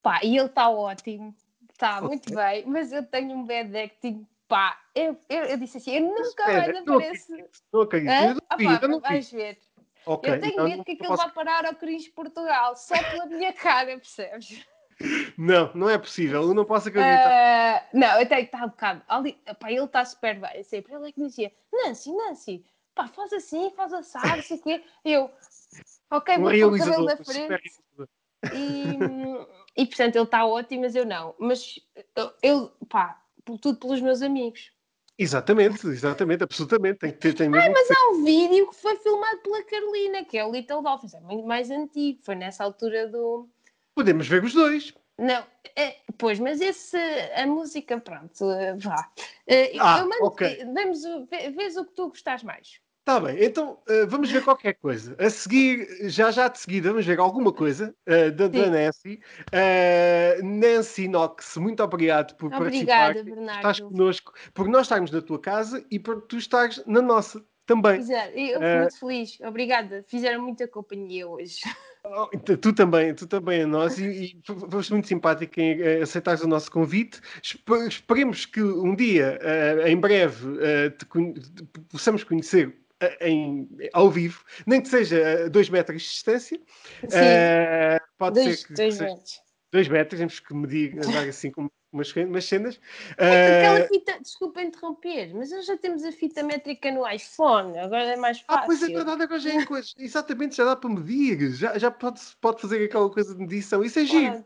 pá, e ele está ótimo, está muito bem, mas eu tenho um bad acting, pá, eu, eu, eu disse assim, eu nunca mais apareço. Hã? Eu não Ah, vais ver. Ok, eu tenho então medo que aquilo posso- vá parar ao Cris Portugal, só pela minha cara, percebes? Não, não é possível. Eu não posso acreditar. Ah, não, que estar um bocado. Ali, pá, ele está super bem. Sempre ele é que me dizia: Nancy, Nancy, pá, faz assim, faz assado, sei o quê. Eu, ok, vou pôr o cabelo na frente. E, e portanto, ele está ótimo, mas eu não. Mas eu, eu, pá, por- tudo pelos meus amigos. Exatamente, exatamente, absolutamente. Tem que ter, tem mesmo. Mas há um vídeo que foi filmado pela Carolina, que é o Little Dolphins, é muito mais antigo, foi nessa altura do. Podemos ver os dois. Não, é, pois, mas esse, a música, pronto, eh, vá. Eh, Ah, eu mando, ok. vemos, vês o que tu gostas mais. Está bem, então uh, vamos ver qualquer coisa. A seguir, já já de seguida, vamos ver alguma coisa uh, da, da. Nancy. Uh, Nancy Knox, muito obrigado por Obrigada, participar. Bernardo. Estás connosco, por nós estarmos na tua casa e por tu estares na nossa também. Exato, Eu fui Eh, muito feliz, obrigada. Fizeram muita companhia hoje. Oh, tu- também, tu também a nós e, e foste muito simpático em eh, aceitares o nosso convite. Espe- Esperemos que um dia, eh, em breve, eh, te conhe- possamos conhecer em, ao vivo, nem que seja a dois metros de distância. Sim, Eh, pode dois, ser que dois seja- metros. Dois metros, temos que medir, andar assim com umas, umas cenas. Aquela Eh, fita, desculpa interromper, mas nós já temos a fita métrica no iPhone, agora é mais Ah, fácil. pois é verdade, agora já é coisa. Exatamente, já dá para medir, já, já pode, pode fazer aquela coisa de medição. Isso é giro.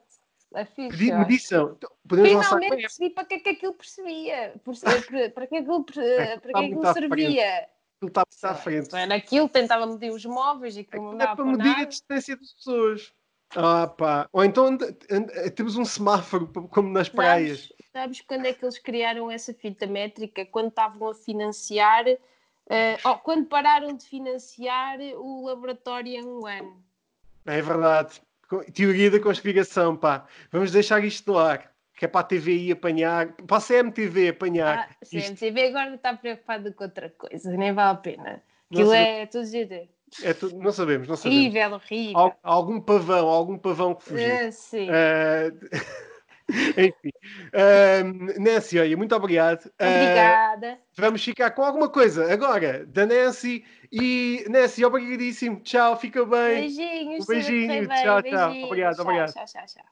É fixe, Pedir medição. Então, lançar Finalmente com percebi para que é que aquilo percebia, por- para, para que aquilo, para que Está é que aquilo frente. servia. Aquilo está à frente. Era aquilo, tentava medir os móveis e aquilo não É dava para para medir a distância das pessoas. Ah, pá. Ou então anda- temos um semáforo como nas praias. Sabes, sabes quando é que eles criaram essa fita métrica? Quando estavam a financiar, eh, oh, quando pararam de financiar o laboratório em um ano. É verdade. Teoria da conspiração, pá. Vamos deixar isto no ar. Que é para a TVI apanhar, para a CMTV apanhar. Ah, isto. CMTV agora está preocupado com outra coisa, nem vale a pena. Aquilo sabemos. é tudo de É tu- não sabemos, não sabemos. horrível, horrível. Al- algum pavão, algum pavão que fugiu. Ah, sim. Ah, enfim. Ah, Nancy, olha, muito obrigado. Ah, Obrigada. Vamos ficar com alguma coisa agora da Nancy. E Nancy, obrigadíssimo. Tchau, fica bem. Beijinhos. Um tudo beijinho, bem, tchau, tchau. beijinhos. Obrigado, Tchau, obrigado. Tchau, tchau, tchau.